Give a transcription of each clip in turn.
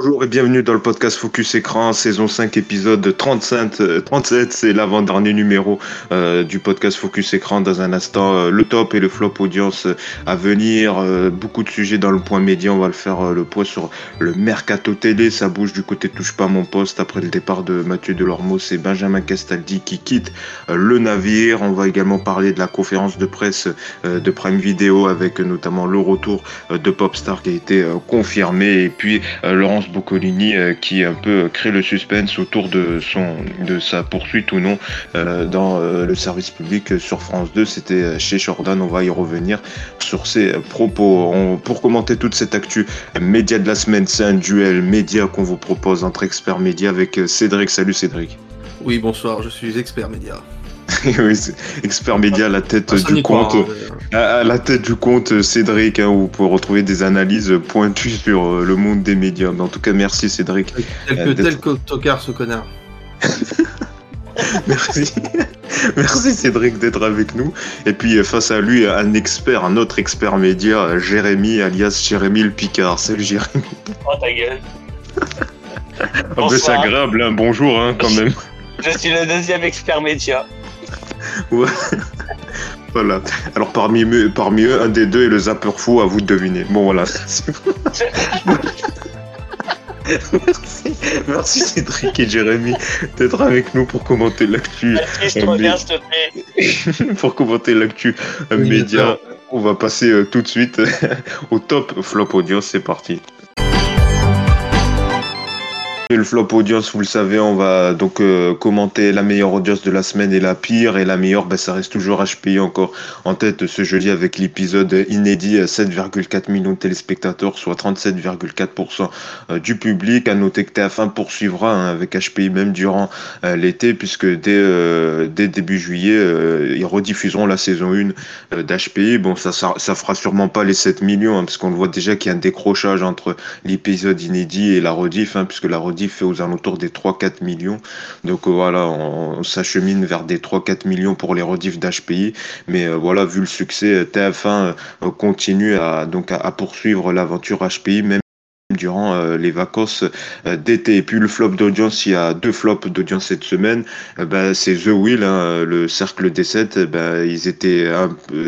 Bonjour et bienvenue dans le podcast Focus Écran, saison 5, épisode 35, 37. C'est l'avant-dernier numéro euh, du podcast Focus Écran. Dans un instant, euh, le top et le flop audience à venir. Euh, beaucoup de sujets dans le point média. On va le faire le point sur le mercato télé. Ça bouge du côté touche pas mon poste. Après le départ de Mathieu Delormeau, c'est Benjamin Castaldi qui quitte le navire. On va également parler de la conférence de presse de Prime Video avec notamment le retour de Popstar qui a été confirmé. Et puis Boccolini euh, qui un peu crée le suspense autour de sa poursuite ou non euh, dans euh, le service public sur France 2. C'était chez Jordan. On va y revenir sur ses propos. pour commenter toute cette actu média de la semaine, c'est un duel média qu'on vous propose entre experts médias avec Cédric. Salut Cédric. Oui, bonsoir, je suis expert média. oui, expert média à la tête du compte, hein, à, la tête du compte Cédric, hein, où vous pouvez retrouver des analyses pointues sur euh, le monde des médias. En tout cas, merci Cédric. Tel que, tel que tocard ce connard. merci. Merci Cédric d'être avec nous. Et puis euh, face à lui, un expert, un autre expert média, Jérémy, alias Jérémy le Picard. Salut Jérémy. Oh ta gueule. Ah, c'est agréable, hein. bonjour hein, quand même. Je suis le deuxième expert média. voilà. Alors parmi eux, parmi eux, un des deux est le zapper fou, à vous de deviner. Bon voilà. Merci. Merci Cédric et Jérémy d'être avec nous pour commenter l'actu. pour commenter l'actu média. On va passer euh, tout de suite au top flop audio. C'est parti. Le flop audience, vous le savez, on va donc euh, commenter la meilleure audience de la semaine et la pire. Et la meilleure, ben, ça reste toujours HPI encore en tête ce jeudi avec l'épisode inédit 7,4 millions de téléspectateurs, soit 37,4% euh, du public. À noter que TF1 poursuivra hein, avec HPI même durant euh, l'été, puisque dès, dès début juillet, ils rediffuseront la saison 1 d'HPI. Bon, ça, ça, ça, fera sûrement pas les 7 millions, hein, parce qu'on le voit déjà qu'il y a un décrochage entre l'épisode inédit et la rediff, hein, puisque la rediff fait aux alentours des 3-4 millions. Donc euh, voilà, on, s'achemine vers des 3-4 millions pour les rediffs d'HPI. Mais euh, voilà, vu le succès, TF1 euh, continue à, donc à poursuivre l'aventure HPI, même durant euh, les vacances euh, d'été. Et puis le flop d'audience, il y a deux flops d'audience cette semaine. Euh, ben, c'est The Wheel, hein, le cercle des 7. Ben, ils étaient,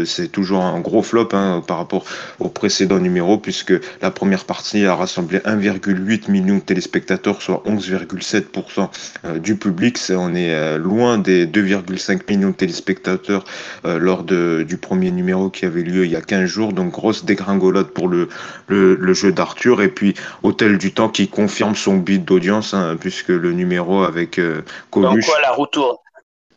c'est toujours un gros flop hein, par rapport au précédent numéro, puisque la première partie a rassemblé 1,8 million de téléspectateurs, soit 11,7% du public. on est loin des 2,5 millions de téléspectateurs lors du premier numéro qui avait lieu il y a 15 jours. Donc grosse dégringolade pour le, le, le jeu d'Arthur. Et puis Hôtel du Temps qui confirme son bid d'audience, hein, puisque le numéro avec euh, Coluche. quoi la roue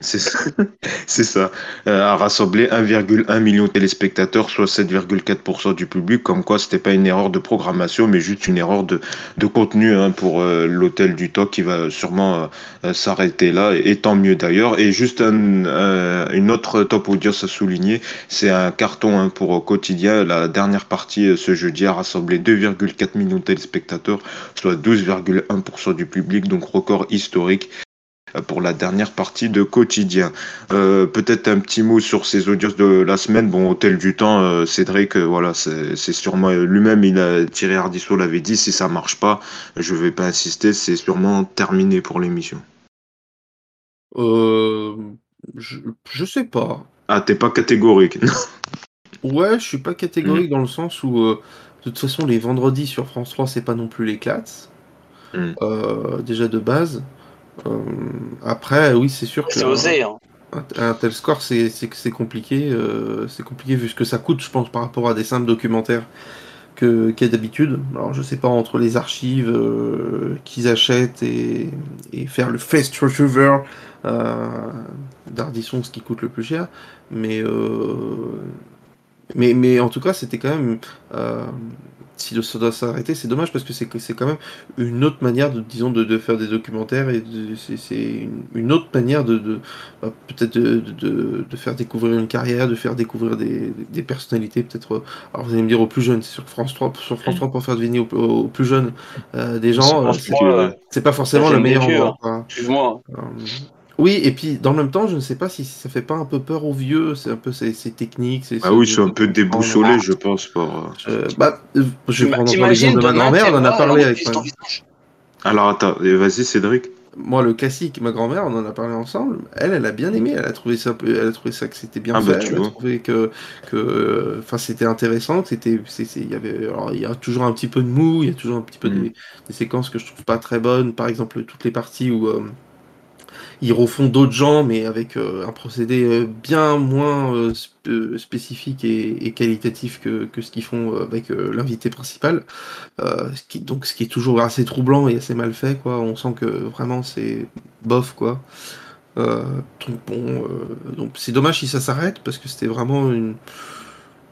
c'est ça. Ça. Euh, a rassemblé 1,1 million de téléspectateurs, soit 7,4% du public. Comme quoi, c'était pas une erreur de programmation, mais juste une erreur de, contenu hein, pour euh, l'hôtel du Toc qui va sûrement euh, s'arrêter là. Et, tant mieux d'ailleurs. Et juste un, une autre top audience à souligner, c'est un carton hein, pour quotidien. La dernière partie ce jeudi a rassemblé 2,4 millions de téléspectateurs, soit 12,1% du public, donc record historique pour la dernière partie de quotidien. Euh, peut-être un petit mot sur ces audiences de la semaine. Bon, Hôtel du Temps, euh, Cédric, euh, voilà, c'est sûrement lui-même, il a tiré Ardisson l'avait dit, si ça marche pas, je vais pas insister, c'est sûrement terminé pour l'émission. Euh, je, je sais pas. Ah, t'es pas catégorique. ouais, je suis pas catégorique mm. dans le sens où, de toute façon, les vendredis sur France 3, c'est pas non plus les classes. Mm. déjà de base. Euh, après, oui, c'est sûr que. C'est osé, hein. Un, tel score, c'est compliqué. Euh, c'est compliqué vu ce que ça coûte, je pense, par rapport à des simples documentaires qu'il y a d'habitude. Alors, je sais pas, entre les archives euh, qu'ils achètent et, et, faire le Fast Retriever euh, d'Ardisson, ce qui coûte le plus cher. Mais, mais, mais en tout cas, c'était quand même si ça doit s'arrêter, c'est dommage parce que c'est c'est quand même une autre manière de disons de, de faire des documentaires et c'est une, autre manière de, de bah, peut-être de, de, faire découvrir une carrière, de faire découvrir des, des personnalités peut-être. Euh, alors vous allez me dire aux plus jeunes, c'est sur France 3 sur France 3 pour faire deviner aux, plus jeunes euh, des gens. Euh, c'est pas forcément le meilleur endroit. Excuse-moi. Oui, et puis dans le même temps, je ne sais pas si ça fait pas un peu peur aux vieux, c'est un peu ces, ces techniques. Ces, ah oui, ils sont un peu déboussolés, je pense. Par... Euh, bah, je vais prendre l'exemple de ma grand-mère, on en a parlé avec. Ma... Alors attends, vas-y Cédric moi, le classique, ma grand-mère, on en a parlé ensemble. Elle, elle a bien aimé. Elle a trouvé ça, elle a trouvé ça que c'était bien ah, bah, fait. elle a trouvé que, que, enfin, c'était intéressant. C'était, il y avait, il y a toujours un petit peu de mou. Il y a toujours un petit peu mm. des, séquences que je trouve pas très bonnes. Par exemple, toutes les parties où euh, ils refont d'autres gens, mais avec euh, un procédé euh, bien moins euh, spécifique et, qualitatif que, ce qu'ils font avec l'invité principal. ce qui, donc, ce qui est toujours assez troublant et assez mal fait, quoi. On sent que vraiment c'est bof, quoi. donc donc c'est dommage si ça s'arrête parce que c'était vraiment une,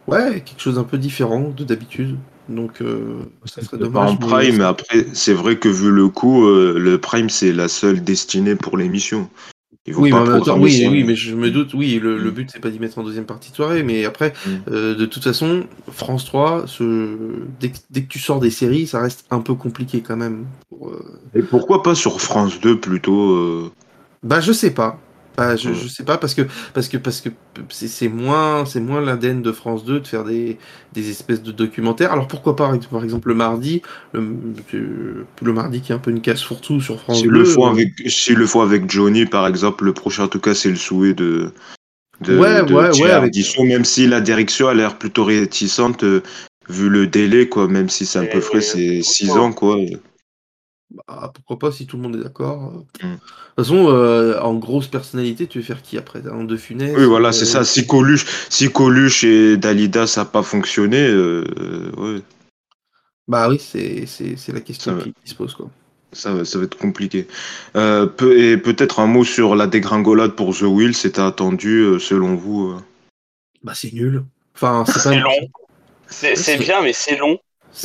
ouais, quelque chose d'un peu différent de d'habitude. Donc, euh, ça serait dommage. En Prime, mais après, c'est vrai que vu le coup, euh, le Prime, c'est la seule destinée pour l'émission. Oui, pas mais oui, oui, mais je me doute, oui, le, le mm. but, c'est pas d'y mettre en deuxième partie de soirée, mais après, mm. euh, de toute façon, France 3, ce... dès, que, dès, que, tu sors des séries, ça reste un peu compliqué quand même. Pour, Et pourquoi pas sur France 2 plutôt Bah, je sais pas. Bah, je, je sais pas parce que parce que parce que c'est moins c'est moins l'ADN de France 2 de faire des, des espèces de documentaires. Alors pourquoi pas par exemple le mardi le, le mardi qui est un peu une casse fourre-tout sur France si 2. Le font euh, avec si le font avec Johnny par exemple, le prochain en tout cas c'est le souhait de de, ouais, de ouais, ouais, avec... même si la direction a l'air plutôt réticente euh, vu le délai quoi, même si c'est un peu frais, c'est 6 ans quoi. Bah, pourquoi pas si tout le monde est d'accord. Euh. Mm. De toute façon, euh, en grosse personnalité, tu veux faire qui après? En De Funès Oui, voilà, c'est ça. Si Coluche, si Coluche et Dalida, ça n'a pas fonctionné, euh, ouais. Bah oui, c'est la question qui, se pose. Quoi. Ça, va, ça va être compliqué. Peu, et peut-être un mot sur la dégringolade pour The Will, c'était attendu selon vous Bah c'est nul. Enfin, c'est pas... long. C'est bien, mais c'est long.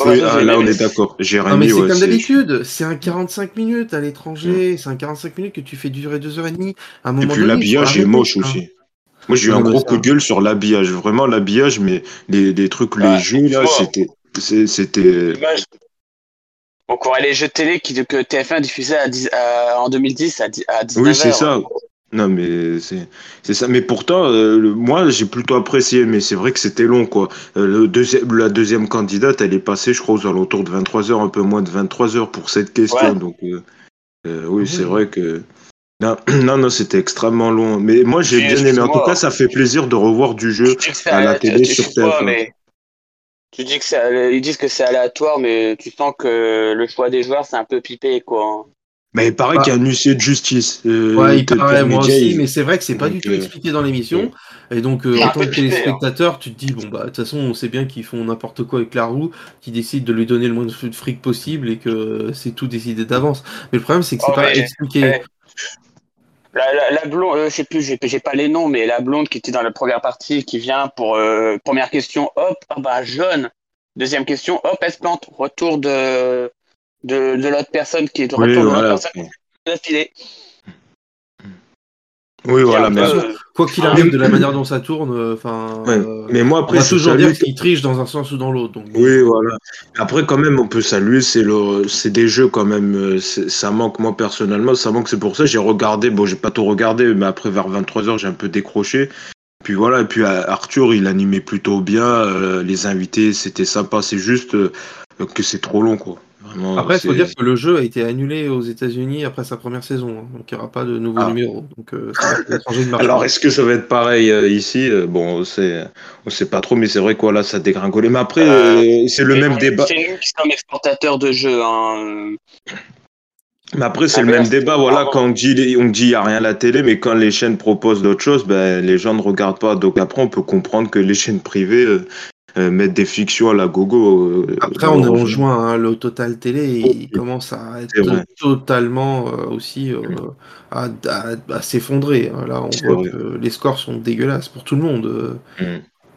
Oui, ah, là, on est d'accord. Jérémy, mais c'est comme d'habitude, c'est un 45 minutes à l'étranger, mm. c'est un 45 minutes que tu fais durer 2h30. À un moment Et puis l'habillage est moche aussi. Moi, j'ai eu un gros coup de gueule sur l'habillage. Vraiment, l'habillage, mais les, les trucs, les jeux, là, c'était. C'était. On courait les jeux de télé qui, que TF1 diffusait à en 2010 à, 19h. Oui, c'est ça. Non, mais c'est ça. Mais pourtant, euh, moi, j'ai plutôt apprécié, mais c'est vrai que c'était long, quoi. Euh, le deuxième, la deuxième candidate, elle est passée, je crois, aux alentours de 23 heures, un peu moins de 23 heures pour cette question. Donc, euh, oui, c'est vrai que. Non, non, non c'était extrêmement long. Mais moi, j'ai bien aimé. En tout cas, ça fait plaisir de revoir du jeu à la télé sur TF1. Tu dis que ils disent que c'est aléatoire, mais tu sens que le choix des joueurs, c'est un peu pipé, quoi. Mais il paraît qu'il y a un huissier de justice. Euh, ouais, il paraît, moi aussi, mais c'est vrai que c'est pas du tout euh, expliqué dans l'émission. Et donc, euh, en tant que téléspectateur, tu te dis, bon, bah, de toute façon, on sait bien qu'ils font n'importe quoi avec la roue, qu'ils décident de lui donner le moins de fric possible et que c'est tout décidé d'avance. Mais le problème, c'est que c'est oh, pas expliqué. La, blonde, je sais plus, j'ai pas les noms, mais la blonde qui était dans la première partie, qui vient pour première question, hop, ah bah jaune. Deuxième question, hop, elle se plante. Retour de de, de l'autre personne qui est de retour de l'autre personne Oui, voilà. Mais quoi qu'il arrive, de la manière dont ça tourne, euh, enfin. Euh, mais moi, après, on va toujours dire qu'il triche dans un sens ou dans l'autre. Oui, voilà. Après, quand même, on peut saluer, c'est le, c'est des jeux quand même. Euh, ça manque moi personnellement, ça manque. C'est pour ça j'ai regardé. Bon, j'ai pas tout regardé, mais après vers 23 h j'ai un peu décroché. Puis voilà. Et puis Arthur, il animait plutôt bien. les invités, c'était sympa. C'est juste que c'est trop long, quoi. Après, il faut dire que le jeu a été annulé aux États-Unis après sa première saison, hein, donc il n'y aura pas de nouveau ah. numéro. Donc, euh, Alors, est-ce que ça va être pareil euh, ici euh, Bon, c'est, on sait pas trop, mais c'est vrai quoi là, ça dégringolé. Mais après, c'est le même débat. C'est nous qui sommes exportateurs de jeux. Hein. Mais après, c'est le même débat. Voilà, quand on dit on dit y a rien à la télé, mais quand les chaînes proposent d'autres choses, ben les gens ne regardent pas. Donc après, on peut comprendre que les chaînes privées euh, mettre des fictions à la gogo. Euh, Après, on est en juin, hein, le Total Télé, il commence à être totalement euh, aussi à, s'effondrer. Hein. Là, on voit que les scores sont dégueulasses pour tout le monde. Mm.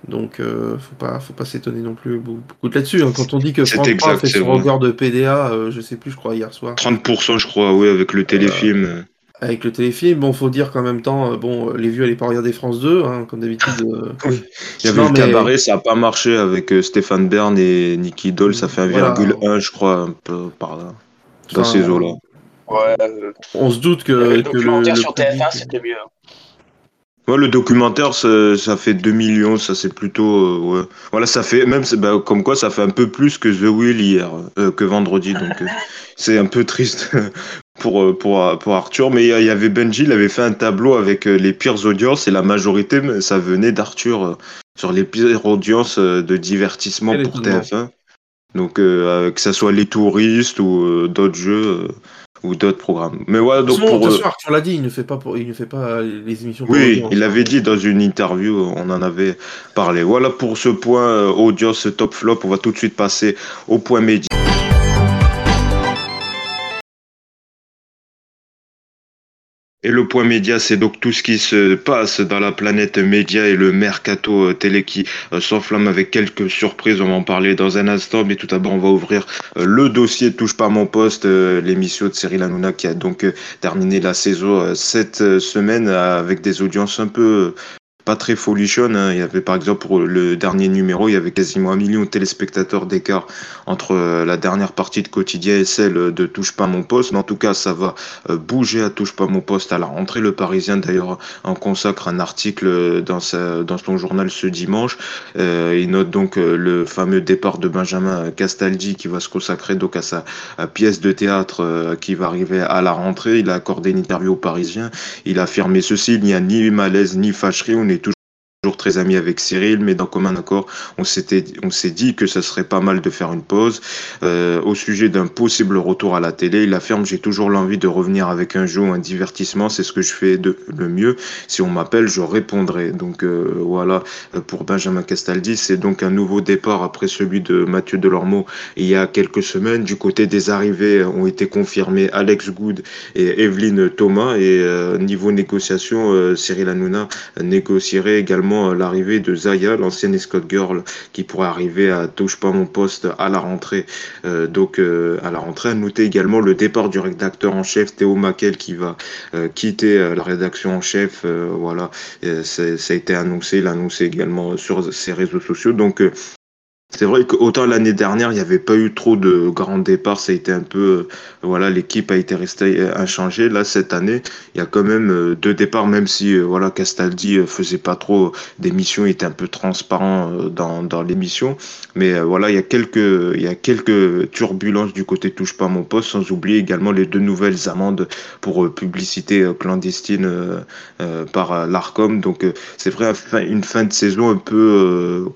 Donc, faut pas, faut pas s'étonner non plus beaucoup là-dessus. Hein. Quand on dit que France 3 fait son record de PDA, je sais plus, je crois hier soir. 30%, je crois, oui, avec le téléfilm. Avec le téléfilm, bon, faut dire qu'en même temps, euh, bon, les vieux n'allaient pas regarder France 2, hein, comme d'habitude. Euh. Il y avait le cabaret, ça n'a pas marché avec euh, Stéphane Bern et Nicky Doll, ça fait 1,1, je crois, un peu par là, dans ces eaux-là. Ouais, euh, On se doute que, le que documentaire le sur public- TF1, c'était mieux. Ouais, le documentaire, ça, ça fait 2 millions, ça c'est plutôt. euh, ouais. Voilà, ça fait, même, bah, comme quoi, ça fait un peu plus que The Will hier, euh, que vendredi, donc euh, c'est un peu triste pour, euh, pour, pour Arthur. Mais il y avait Benji, il avait fait un tableau avec euh, les pires audiences et la majorité, ça venait d'Arthur euh, sur les pires audiences euh, de divertissement pour étonnement. TF1. Donc, euh, euh, que ça soit les touristes ou euh, d'autres jeux euh, ou d'autres programmes. Mais voilà, donc pour. euh, façon, Arthur l'a dit, il ne fait pas, pour, il ne fait pas les émissions Oui, il avait dit dans une interview, on en avait parlé. Voilà pour ce point euh, audience top flop. On va tout de suite passer au point média. Et le point média, c'est donc tout ce qui se passe dans la planète média et le mercato euh, télé qui euh, s'enflamme avec quelques surprises. On va en parler dans un instant, mais tout d'abord, on va ouvrir euh, le dossier Touche pas mon poste, l'émission de Cyril Hanouna qui a donc terminé la saison cette semaine avec des audiences un peu très folichonnes. hein. Il y avait par exemple pour le dernier numéro, il y avait quasiment un million de téléspectateurs d'écart entre euh, la dernière partie de quotidien et celle de Touche pas mon poste. Mais en tout cas, ça va euh, bouger à Touche pas mon poste à la rentrée. Le Parisien d'ailleurs en consacre un article dans, sa, dans son journal ce dimanche. Euh, il note donc euh, le fameux départ de Benjamin Castaldi qui va se consacrer donc à sa pièce de théâtre euh, qui va arriver à la rentrée. Il a accordé une interview au Parisien. Il a affirmé ceci, il n'y a ni malaise ni fâcherie, on est toujours très amis avec Cyril, mais dans commun accord, on s'était, on s'est dit que ça serait pas mal de faire une pause. Euh, au sujet d'un possible retour à la télé, il affirme j'ai toujours l'envie de revenir avec un jeu un divertissement, c'est ce que je fais de le mieux. Si on m'appelle, je répondrai. Donc euh, voilà euh, pour Benjamin Castaldi, c'est donc un nouveau départ après celui de Mathieu Delormeau il y a quelques semaines. Du côté des arrivées ont été confirmés Alex Good et Evelyne Thomas et niveau négociation, Cyril Hanouna négocierait également euh, l'arrivée de Zaya, l'ancienne escort girl, qui pourrait arriver à touche pas mon poste à la rentrée. Euh, donc euh, à la rentrée, à noter également le départ du rédacteur en chef Théo Maquel qui va quitter la rédaction en chef. voilà, ça a été annoncé, il l'a annoncé également sur ses réseaux sociaux. Donc c'est vrai qu'autant l'année dernière, il n'y avait pas eu trop de grands départs, ça a été un peu, euh, voilà, l'équipe a été restée euh, inchangée. Là, cette année, il y a quand même euh, deux départs, même si, voilà, Castaldi faisait pas trop d'émissions, il était un peu transparent dans, dans l'émission. Mais voilà, il y a quelques, il y a quelques turbulences du côté touche pas mon poste, sans oublier également les deux nouvelles amendes pour publicité clandestine par l'Arcom. Donc, c'est vrai, une fin de saison un peu,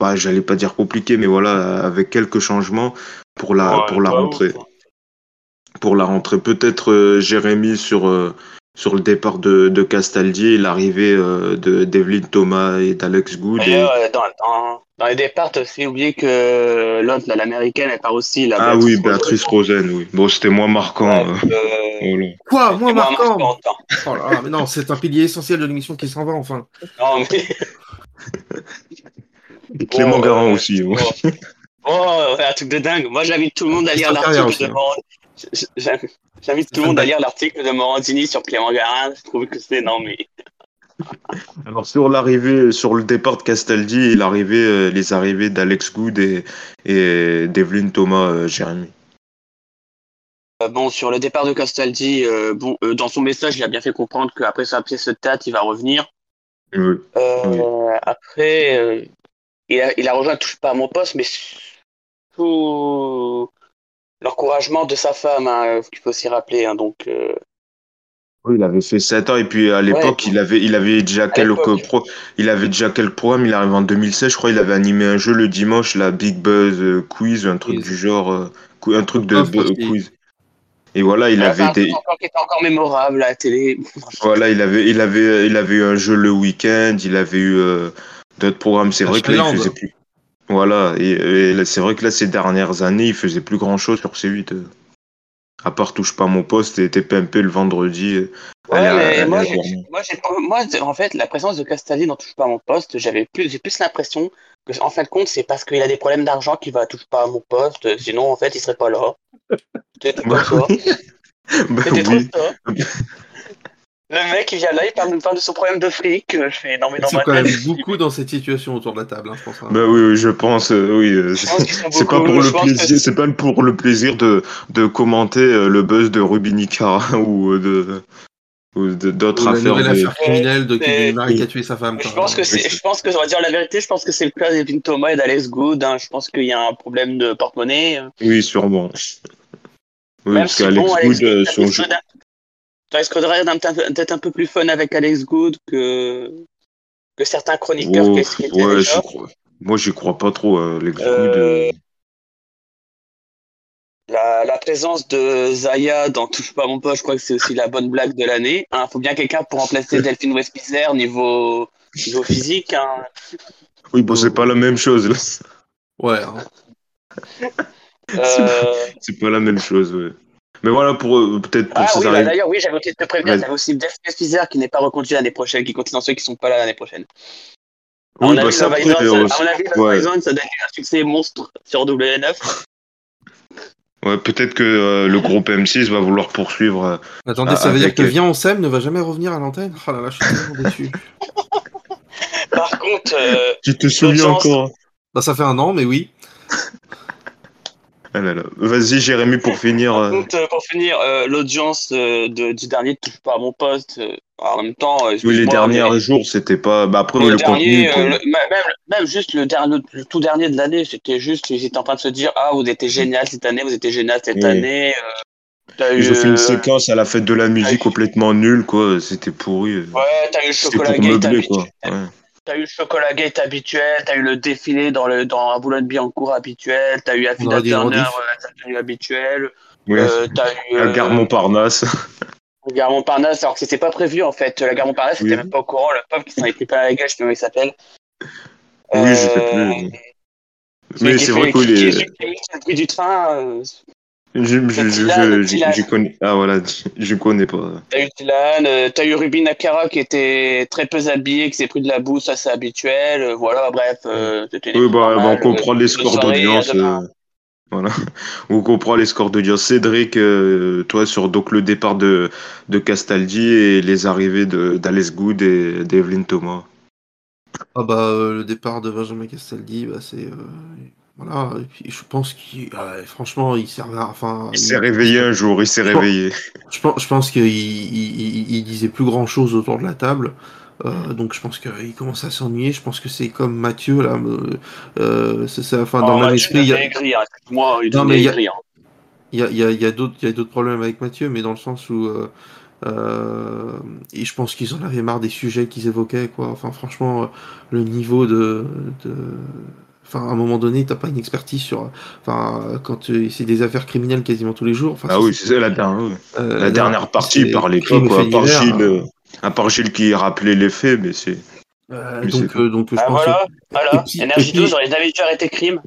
bah, j'allais pas dire compliqué, mais voilà, avec quelques changements pour la, Ouais, pour la pas rentrée. ouf. Pour la rentrée, peut-être euh, Jérémy sur, euh, sur le départ de, de Castaldi et l'arrivée euh, de d'Evelyne Thomas et d'Alex Good. et- euh, dans, dans, dans les départs, t'as aussi oublié que l'autre, l'américaine, elle part aussi. La Ah oui, Béatrice Rosen, oui. Bon, c'était moins marquant. Ouais, euh, euh, voilà. Quoi moins marquant. Oh là là, mais non, c'est un pilier essentiel de l'émission qui s'en va, enfin. Non, mais. Clément Garand euh, aussi. ouais. Oh, un truc de dingue. Moi, j'invite tout le monde à lire l'article de. Morandini. J'invite j'invite tout le monde à lire l'article de Morandini sur Clément Garin. Je trouve que c'est mais. Alors sur l'arrivée, sur le départ de Castaldi et l'arrivée, euh, les arrivées d'Alex Good et, et d'Evelyne Thomas, euh, Jérémy. Euh, Bon, sur le départ de Castaldi, euh, bon, dans son message, il a bien fait comprendre qu'après sa pièce de théâtre, il va revenir. Oui. Après, il, a, il a rejoint Touche pas à mon poste, mais sous l'encouragement de sa femme, hein, qu'il faut aussi rappeler. hein, donc, euh, Oui, il avait fait 7 ans et puis à l'époque, Ouais. il avait, il avait déjà quelques pro, il avait déjà quelques programmes. Il arrive en 2016, je crois. Il avait animé un jeu le dimanche, la Big Buzz euh, Quiz, un truc du genre, euh, un truc de Ah, quiz. Et voilà, il elle a fait avait des, encore qui était encore mémorable à la télé. voilà, il avait, il avait, il avait eu un jeu le week-end. Il avait eu euh, d'autres programmes. C'est vrai que là, il faisait plus. Voilà, et, c'est vrai que là, ces dernières années, il faisait plus grand-chose sur C8. euh. À part touche pas à mon poste et TPMP le vendredi. euh, Ouais, mais moi, moi, j'ai pas- moi, en fait, la présence de Castaldi dans Touche pas à mon poste, j'avais plus, j'ai plus l'impression que, en fin de compte, c'est parce qu'il a des problèmes d'argent qu'il va touche pas à mon poste. Sinon, en fait, il serait pas là. C'était Bah. Bah trop ça. Le mec, il vient là, il parle, parle de son problème de fric. Je fais non, mais dans Ils sont quand même beaucoup dans cette situation autour de la table, hein, je pense. hein. Bah oui, oui, je pense, euh, oui. euh, Je C'est pas pour je le plaisir, c'est pas pour le plaisir de, de commenter euh, le buzz de Rubinica ou euh, de ou d'autres la affaires. de- affaire criminelle de mari qui a tué sa femme. Je pense que c'est, je pense que, on va dire la vérité, je pense que c'est le cas d'Evin Thomas et d'Alex Good. hein. Je pense qu'il y a un problème de porte-monnaie. Oui, sûrement. Oui, Même parce si qu'Alex bon, Alex Good, euh, son jeu- ça risquerait d'être un peu plus fun avec Alex Good que, que certains chroniqueurs Oh, qui ouais, j'y crois. Moi, j'y crois pas trop, euh, Alex Euh, Good. euh. La, la présence de Zaya dans Touche pas mon poste, je crois que c'est aussi la bonne blague de l'année. Il faut bien quelqu'un pour remplacer Delphine Westpizer niveau, niveau physique. hein. Oui, bon, c'est pas la même chose, là. Ouais, hein. Euh, C'est pas la même chose, ouais. Mais voilà, pour euh, peut-être pour Ah oui, bah, d'ailleurs, oui, j'avais oublié de te prévenir, Vas-y. il y avait aussi Delphine Westpizer qui n'est pas reconduit l'année prochaine, qui continue dans ceux qui sont pas là l'année prochaine. Oui, mon bah, avis, ça, Love après, Island, euh, ça- à mon avis, Love ouais. Ça doit être un succès monstre sur W9. Ouais, peut-être que euh, le groupe M6 va vouloir poursuivre. euh, Attendez, ça veut dire que Viens on s'aime ne va jamais revenir à l'antenne? Oh là là, je suis tellement déçu. Par contre, euh, Tu te souviens encore? Bah, ça fait un an, mais oui. Ah là là. Vas-y, Jérémy, pour finir. par euh, contre, euh, pour finir, euh, l'audience euh, de- du dernier touche pas à mon poste. en même temps, Oui, les derniers mais- jours, c'était pas. Bah, après, le, le, dernier, contenu. le- même, même juste le, dernier, le tout dernier de l'année, c'était juste, ils étaient en train de se dire, ah, vous étiez génial cette année, vous étiez génial cette Oui. année. t'as Ils eu, ont fait une séquence à la fête de la musique complètement nulle, quoi. C'était pourri. Ouais, t'as eu le chocolat quoi. Ouais. T'as eu le chocolat gate habituel, t'as eu le défilé dans le dans un Boulogne-Billancourt habituel, t'as eu une Turner euh, à sa tenue habituelle, euh, t'as eu La gare Montparnasse. la gare Montparnasse, alors que c'était pas prévu en fait. La gare Montparnasse, Oui. c'était même pas au courant, le pauvre qui s'en est pris plein la gueule, je sais pas comment il s'appelle. Oui, je sais Euh, plus. Mais c'est vrai qui- qu'il qui- est. du train, euh, Je, je, je, Dylan, je, Dylan. je connais. Ah voilà, je connais pas. T'as eu Dylan, euh, t'as eu Ruby Nakara qui était très peu habillé, qui s'est pris de la boue, ça c'est habituel. euh, voilà, bref, euh, Oui, bah, bah, on normale, comprend euh, les scores d'audience. euh, voilà. On comprend les scores d'audience. Cédric, euh, toi, sur donc le départ de, de Castaldi et les arrivées de- d'Alice Good et d'Evelyn Thomas. Ah bah, euh, le départ de Benjamin Castaldi, bah, c'est... euh, Voilà, et puis je pense qu'il... ah, franchement, il servait à... Enfin, Il s'est réveillé un jour, il s'est réveillé. Je pense, je pense qu'il il, disait plus grand chose autour de la table. Euh, donc je pense qu'il commence à s'ennuyer. Je pense que c'est comme Mathieu là. euh, euh, c'est ça. Enfin, dans Oh, Mathieu, esprit, il y a, aigrir, hein. Moi, il Non, mais il y a- il y a, il y a- y a d'autres il y a d'autres problèmes avec Mathieu, mais dans le sens où euh, euh, et je pense qu'ils en avaient marre des sujets qu'ils évoquaient quoi. Enfin franchement, euh, le niveau de, de Enfin, à un moment donné, t'as pas une expertise sur. Enfin, quand euh, c'est des affaires criminelles quasiment tous les jours. Enfin, Ah oui, c'est ça la dernière. euh, La dernière partie, pas, crime et quoi. À part, divers, Gilles, hein. euh, à part Gilles qui rappelait les faits, mais c'est. Euh, Mais donc, c'est- euh, donc je Ah pense. voilà, voilà. puis- puis- 12 aurait jamais dû arrêter crime.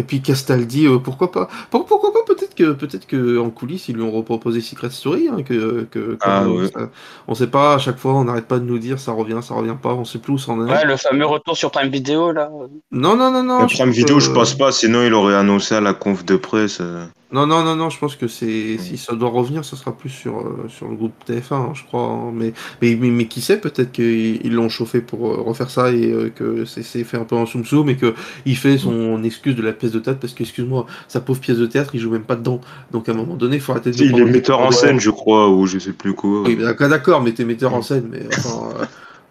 Et puis Castaldi, euh, pourquoi pas Pour- Pourquoi pas Peut-être que peut-être que en coulisses ils lui ont reproposé Secret Story, hein, que, que Ah, euh, ouais. ça- on sait pas. À chaque fois, on n'arrête pas de nous dire ça revient, ça revient pas. On sait plus où c'en est. Ouais, le fameux retour sur Prime Video, là. Non, non, non, non. Prime que- je pense pas, sinon il aurait annoncé à la conf de presse. Non, non, non, non. Je pense que c'est si ça doit revenir, ça sera plus sur euh, sur le groupe TF1, hein, je crois. hein. Mais, mais mais mais qui sait Peut-être qu'ils ils l'ont chauffé pour euh, refaire ça et euh, que c'est c'est fait un peu en soum soum et que il fait son excuse de la pièce de théâtre parce que excuse-moi, sa pauvre pièce de théâtre, il joue même pas dedans. Donc à un moment donné, il faut arrêter de. Si, il prendre est des- metteur en scène, je crois, ou je sais plus quoi. Oui, mais d'accord, d'accord, mais t'es metteur en scène, mais enfin, euh,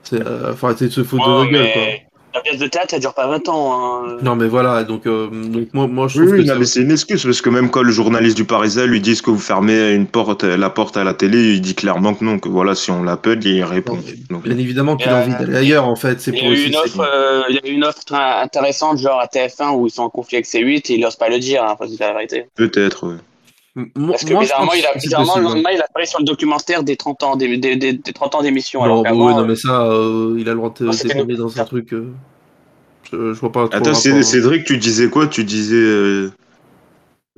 c'est, euh, faut arrêter de se foutre de Ouais, la gueule, mais la pièce de théâtre, ça dure pas 20 ans. Hein. Non, mais voilà, donc, euh, donc moi, moi, je Oui, trouve oui, que c'est- mais c'est une excuse parce que même quand le journaliste du Parisien lui dit que vous fermez une porte, la porte à la télé, il dit clairement que non, que voilà, si on l'appelle, il répond. Non, mais Donc, bien évidemment qu'il Euh, a envie d'aller ailleurs, en fait. C'est Il y pour a eu aussi. une c'est- offre, euh, il y a eu une offre intéressante, genre à TF1, où ils sont en conflit avec C8 et ils n'osent pas le dire, hein, faut se dire la vérité. peut-être. ouais. Parce que moi, je bizarrement, il a, bizarrement le lendemain, il apparaît sur le documentaire des 30 ans des, des, des, des 30 ans d'émission. Non, alors bah ouais, non, euh, mais ça, euh, il a le droit de Non, dans un truc. euh, je, je vois pas. Attends. Cédric, tu disais quoi? Tu disais.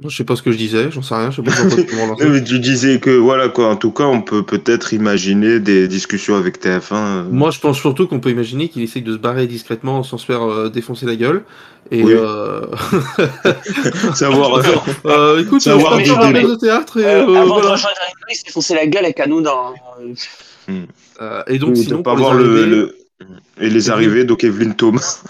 Je sais pas ce que je disais, j'en sais rien, je sais pas pourquoi tu mais disais que voilà quoi. En tout cas, on peut peut-être imaginer des discussions avec TF1. euh, Moi, je pense surtout qu'on peut imaginer qu'il essaye de se barrer discrètement sans se faire euh, défoncer la guelle. Et Oui. euh... Savoir. euh, euh, écoute, Savoir je vais du faire un de théâtre et euh, euh, avant de voilà. rejoindre Harry, il s'est foncé la gueule avec Hanouna. hein. Hmm. Euh, et donc, Oui, sinon, de pas pour les voir le, arrivées, le- Et les arrivées, donc Evelyn Thomas.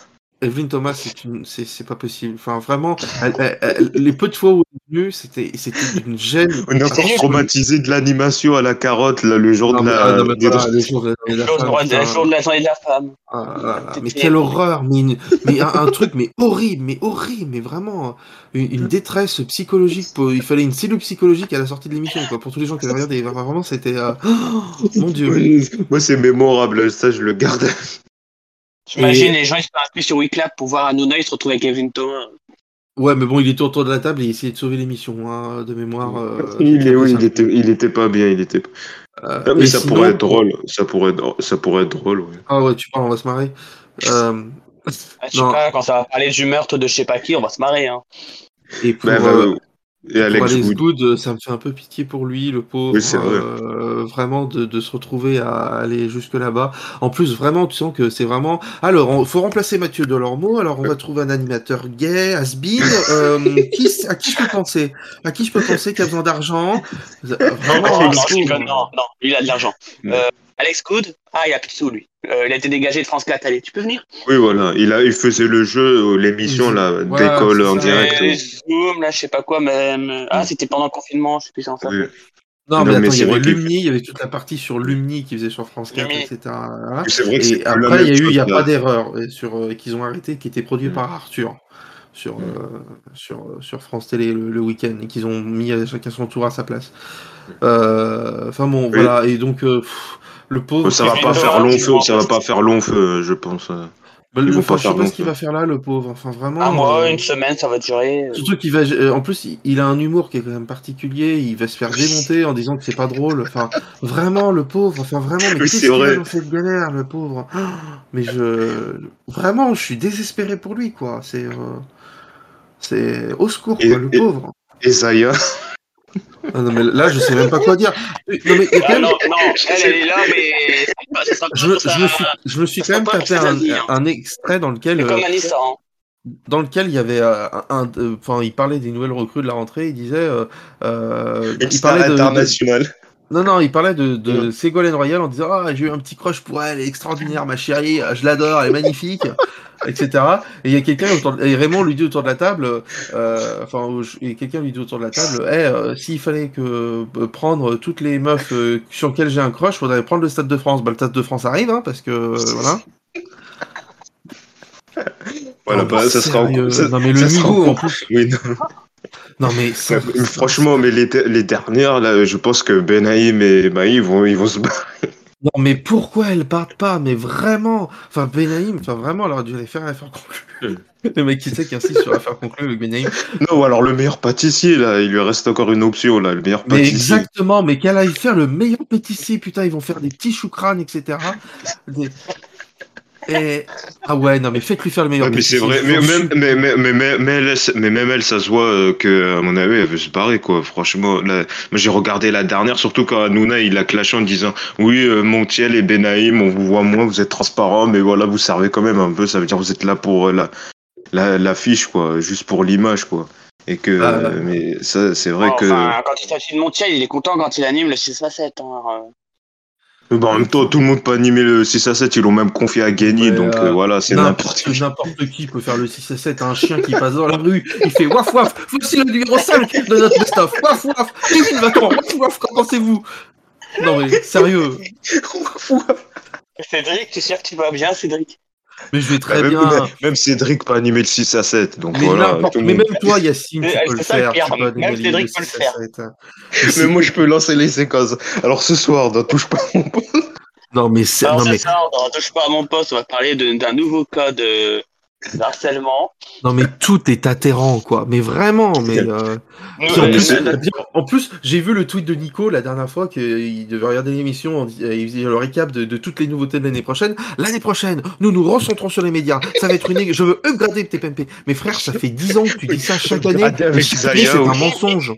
Evelyn Thomas, c'est une, c'est, pas possible. Enfin, vraiment, elle- elle- elle- les peu de fois où elle est venue, c'était, c'était d'une gêne. On est encore traumatisé de l'animation à la carotte, là, le jour Non, de la. ah, non, mais de la la Jour de femme, droit- putain. jour de la journée de la femme. Ah, là, mais quelle horreur, mais, une- mais un, un truc mais horrible, mais horrible, mais vraiment une, une détresse psychologique. Pour, il fallait une cellule psychologique à la sortie de l'émission, quoi. Pour tous les gens qui avaient regardé, vraiment c'était, euh, oh, mon dieu. Moi, c'est mémorable, ça, je le garde. J'imagine Et- les gens ils se sont inscrits sur WeClap pour voir Hanouna, ils se retrouvent avec Kevin Thomas. Ouais, mais bon, il était autour de la table et il essayait de sauver l'émission, hein, de mémoire. euh, il, est, oui, il, était, il était pas bien, il était. Euh, Ah, mais ça sinon- pourrait être drôle. Ça pourrait être, ça pourrait être drôle, ouais. Ah ouais, tu parles, on va se marrer. Euh, Ah, je sais Non. pas, quand ça va parler du meurtre de je sais pas qui, on va se marrer. Hein. et pour, Bah, bah, euh, et Alex Alex Wood. Good, euh, ça me fait un peu pitié pour lui, le pauvre. Oui, vrai. euh, vraiment de, de se retrouver à aller jusque là-bas. En plus, vraiment, tu sens que c'est vraiment. Alors, il faut remplacer Mathieu Delormeau. Alors, on va trouver un animateur gay, has-been. Euh, qui, à qui je peux penser? À qui je peux penser qui a besoin d'argent? Vraiment, non, je pauvre. déconne, non, non, lui il a de l'argent. Ouais. Euh, Alex Good, ah il a plus de sous lui. Euh, il a été dégagé de France 4, allez, tu peux venir? Oui, voilà. Il, a, il faisait le jeu, euh, l'émission, là, Voilà, d'école en ça. direct. Euh, Zoom, là, je sais pas quoi, même. Ah, Mm. c'était pendant le confinement, je sais plus si on Oui. s'appelle. Non, Non, mais mais attends, il y avait Lumni, il y avait toute la partie sur Lumni qui faisait sur France 4, Lumni. etc. Vrai que c'est Et après, il y a eu, il n'y a pas d'erreur euh, sur euh, qu'ils ont arrêté, qui était produit Mm. par Arthur sur, Mm. euh, sur, euh, sur France Télé le, le week-end et qu'ils ont mis chacun son tour à sa place. Euh, Enfin bon, Oui. voilà. Et donc, euh, pff, le pauvre. Ça va pas faire long feu, ça va pas faire long feu, je pense. Bah, ils le- pas je sais faire pas ce qu'il va faire là, le pauvre. Enfin, vraiment. Un mois, euh, une semaine, ça va durer. Surtout qu'il va, en plus, il- a un humour qui est quand même particulier. Il va se faire démonter en disant que c'est pas drôle. Enfin, vraiment, le pauvre. Enfin, vraiment, mais Oui, qu'est-ce c'est qu'il a vrai. dans cette galère, le pauvre? Ah, Mais je, vraiment, je suis désespéré pour lui, quoi. C'est, euh, c'est au secours, Et- quoi, le et- pauvre. Et Zaya, Ah, non, mais là, je sais même pas quoi dire. Non, mais Ah même- non, non, elle, elle est là, mais ça sera je, je me suis, je me suis ça quand même tapé un, hein. un extrait dans lequel, euh, comme Anissa. Hein. dans lequel il y avait euh, un, euh, enfin, il parlait des nouvelles recrues de la rentrée. Il disait, euh, euh, il parlait de- de, internationale. Non, non, il parlait de, de Ségolène Royal en disant Ah, j'ai eu un petit crush pour elle, elle est extraordinaire, ma chérie, je l'adore, elle est magnifique, etc. Et il y a quelqu'un autour de- et Raymond lui dit autour de la table, euh, enfin, et quelqu'un lui dit autour de la table Eh, euh, s'il fallait que euh, prendre toutes les meufs sur lesquelles j'ai un crush, faudrait prendre le Stade de France. Bah, le Stade de France arrive, hein, parce que voilà. Voilà, Non, bah, ça sera ça- Non, mais le ça niveau, en plus. Oui, non. Non, mais ça- franchement, mais les, les dernières, là, je pense que Benaïm et Maï vont, ils vont se battre. Non, mais pourquoi elles partent pas? Mais vraiment Enfin, Benaïm, enfin, vraiment, elle aurait dû aller faire l'affaire conclue. le mec qui sait qui insiste sur l'affaire conclue avec Benaïm. Non, alors le meilleur pâtissier, là, il lui reste encore une option, là, le meilleur Mais pâtissier. exactement, mais qu'elle aille faire le meilleur pâtissier, putain, ils vont faire des petits choucrans, etc. Des- Et... Ah ouais, non, mais faites-lui faire le meilleur Ouais, mais c'est vrai, mais même, mais, mais, mais, mais, mais elle, mais même elle, ça se voit euh, que, à mon avis, elle veut se barrer, quoi. Franchement, là, moi, j'ai regardé la dernière, surtout quand Hanouna, il a clashé en disant, oui, euh, Montiel et Benaïm, on vous voit moins, vous êtes transparents, mais voilà, vous servez quand même un peu, ça veut dire que vous êtes là pour euh, la, la, l'affiche, quoi, juste pour l'image, quoi. Et que, Ah. euh, mais ça, c'est vrai que, Enfin, quand il s'agit de Montiel, il est content quand il anime le 6 à 7. Hein. Mais bon, en même temps, tout le monde peut animer le 6 à 7, ils l'ont même confié à Ouais, donc euh, euh, voilà, c'est n'importe N'importe n'importe qui peut faire le 6 à 7. Un chien qui passe dans la rue, il fait waf waf. Voici le numéro 5 de notre best-of. Waf waf. Kevin Vacan, waf waf. Qu'en pensez-vous? Non mais sérieux. Cédric, tu sais que tu vas bien, Cédric? Mais je vais très même, bien. même- même Cédric peut animer le 6 à 7, donc Mais, voilà. mais même toi, Yacine, tu peux le ça faire. pire, tu peux même animer Cédric le peut le 6 à faire. 7. Mais moi, je peux lancer les séquences. Alors ce soir, dans Touche pas à mon poste. Non mais c'est non ce mais soir, dans Touche pas à mon poste, on va parler d'un nouveau cas de harcèlement. non mais tout est atterrant quoi. Mais vraiment, mais euh, en, plus, en plus, j'ai vu le tweet de Nico la dernière fois qu'il devait regarder l'émission, il faisait le récap de, de toutes les nouveautés de l'année prochaine. L'année prochaine, nous nous recentrons sur les médias. Ça va être une... Je veux upgrader TPMP. Mais frère, ça fait 10 ans que tu dis ça chaque année. C'est un mensonge.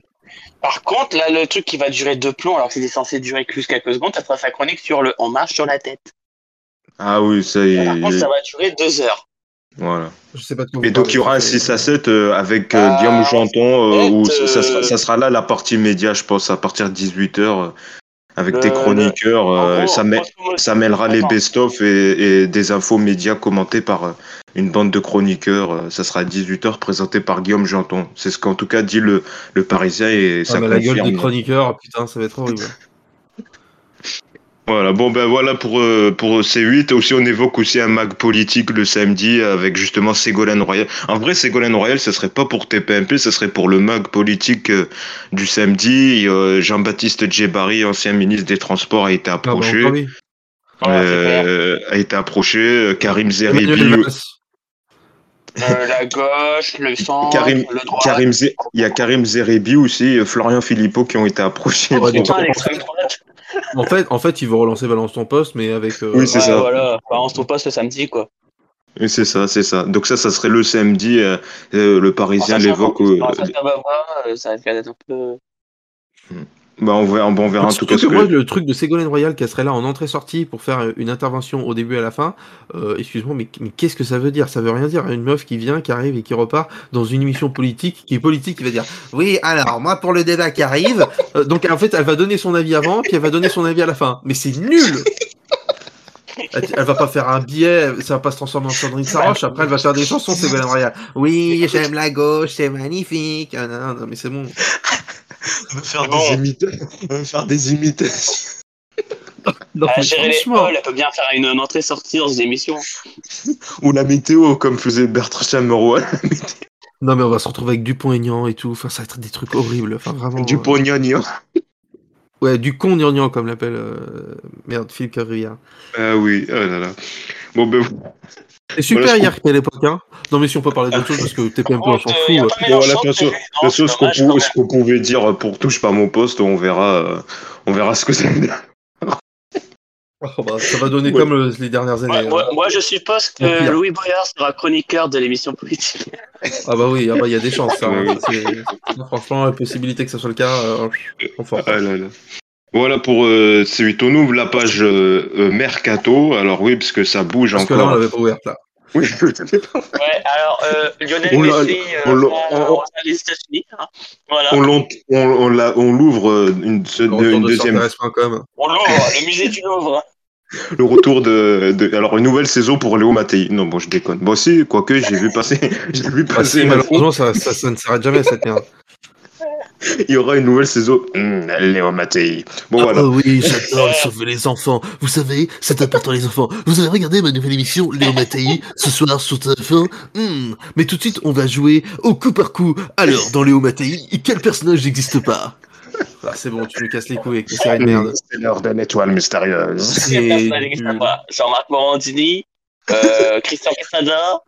Par contre, là, le truc qui va durer deux plombs, alors que c'était censé durer juste quelques secondes, ça sera sa chronique sur le On marche sur la tête. Ah oui, ça y Par contre, est. ça va durer deux heures. Voilà. Je sais pas de quoi Et donc il y aura un parlez. 6 à 7 euh, avec euh, Ah, Guillaume Janton, euh, où ça, sera, ça sera là la partie média, je pense, à partir de 18h. Avec tes chroniqueurs, euh, gros, ça, ça mêlera les best-of et, et des infos médias commentés par une bande de chroniqueurs. Ça sera à 18h présenté par Guillaume Janton. C'est ce qu'en tout cas dit le, le Parisien et ça Ah, mais la gueule confirme. des chroniqueurs, putain, ça va être horrible. Voilà, bon ben voilà pour, euh, pour C8. Aussi, on évoque aussi un mag politique le samedi avec justement Ségolène Royal. En vrai, Ségolène Royal, ce serait pas pour TPMP, ce serait pour le mag politique euh, du samedi. Euh, Jean-Baptiste Djebari, ancien ministre des Transports, a été Ah, bah, approché. Euh, a été approché. Karim Zeribi. Euh, la gauche, le centre, Karim, le droit. Karim il y a Karim Zeribi aussi, Florian Philippot qui ont été approchés. Oh, pour- En fait, en fait, il veut relancer Balance ton poste, mais avec. euh, Oui, c'est Ouais, ça. voilà. Balance ton poste le samedi, quoi. Oui, C'est ça, c'est ça. Donc ça, ça serait le samedi. euh, euh, le En Parisien l'évoque. euh, face d'Ababa, euh, ça risque d'être un peu. Bah, on verra, on verra en tout cas que que. moi, le truc de Ségolène Royal qui serait là en entrée-sortie pour faire une intervention au début et à la fin, euh, excuse-moi, mais, mais qu'est-ce que ça veut dire? Ça veut rien dire. Une meuf qui vient, qui arrive et qui repart dans une émission politique, qui est politique, qui va dire Oui, alors, moi, pour le débat qui arrive, euh, donc en fait, elle va donner son avis avant, puis elle va donner son avis à la fin. Mais c'est nul elle, elle va pas faire un billet, ça va pas se transformer en Sandrine Saroche, après elle va faire des chansons, Ségolène Royal. Oui, j'aime la gauche, c'est magnifique. Ah, non, non, mais c'est bon. On va faire Bon. des imitations. On va faire des imitations. Non, À mais gérer les folles, elle peut bien faire une, une entrée-sortie dans ces émissions. Ou la météo, comme faisait Bertrand Chameroy. Non, mais on va se retrouver avec Dupont-Aignan et tout. Enfin, ça va être des trucs horribles. Enfin, vraiment. Du euh. Ouais, du con gnangnan, comme l'appelle. euh, Merde, Philippe Cavrière. Ah oui, oh là là. Bon, ben, C'est super Voilà, hier qu'à l'époque, hein. Non, mais si on peut parler d'autre chose, parce que TPMP, on s'en fout. bon, voilà, façon, non, ce qu'on pouvait dire pour touche pas mon poste, on verra, euh, on verra ce que c'est. Oh, bah, ça va donner Ouais. comme euh, les dernières années. Moi, hein. moi- moi, je suppose que. Louis Boyard sera chroniqueur de l'émission politique. Ah bah oui, ah bah, il y a des chances. Ouais, hein. Non, franchement, la possibilité que ça soit le cas, euh, on force. Ah là là. Voilà pour euh, C8. On ouvre la page euh, euh, Mercato. Alors oui, parce que ça bouge Parce que là, on encore. l'avait pas ouverte, là. Oui, je l'ai pas. Ouais, alors euh, Lionel Messi on euh, hein. On, l'ont- on, on, l'a- on l'ouvre une, ce- une de deuxième. On l'ouvre, le musée du Louvre. Le retour de, de alors une nouvelle saison pour Léo Mattei. Non bon je déconne. Bon si quoique j'ai vu passer j'ai vu Ah, passer si, malheureusement, ça, ça, ça ne s'arrête jamais, cette merde. il y aura une nouvelle saison Hmm, Léo Mattei. Bon Ah, voilà. oh oui, j'adore sauver les enfants. Vous savez, c'est important les enfants. Vous avez regardé ma nouvelle émission Léo Mattei ce soir sur TF1? Hmm, Mais tout de suite, on va jouer au coup par coup. Alors, dans Léo Mattei, quel personnage n'existe pas? Ah, C'est bon, tu nous casses les couilles. C'est l'heure d'une étoile mystérieuse. C'est. Jean-Marc Morandini, euh, Christian Quesada.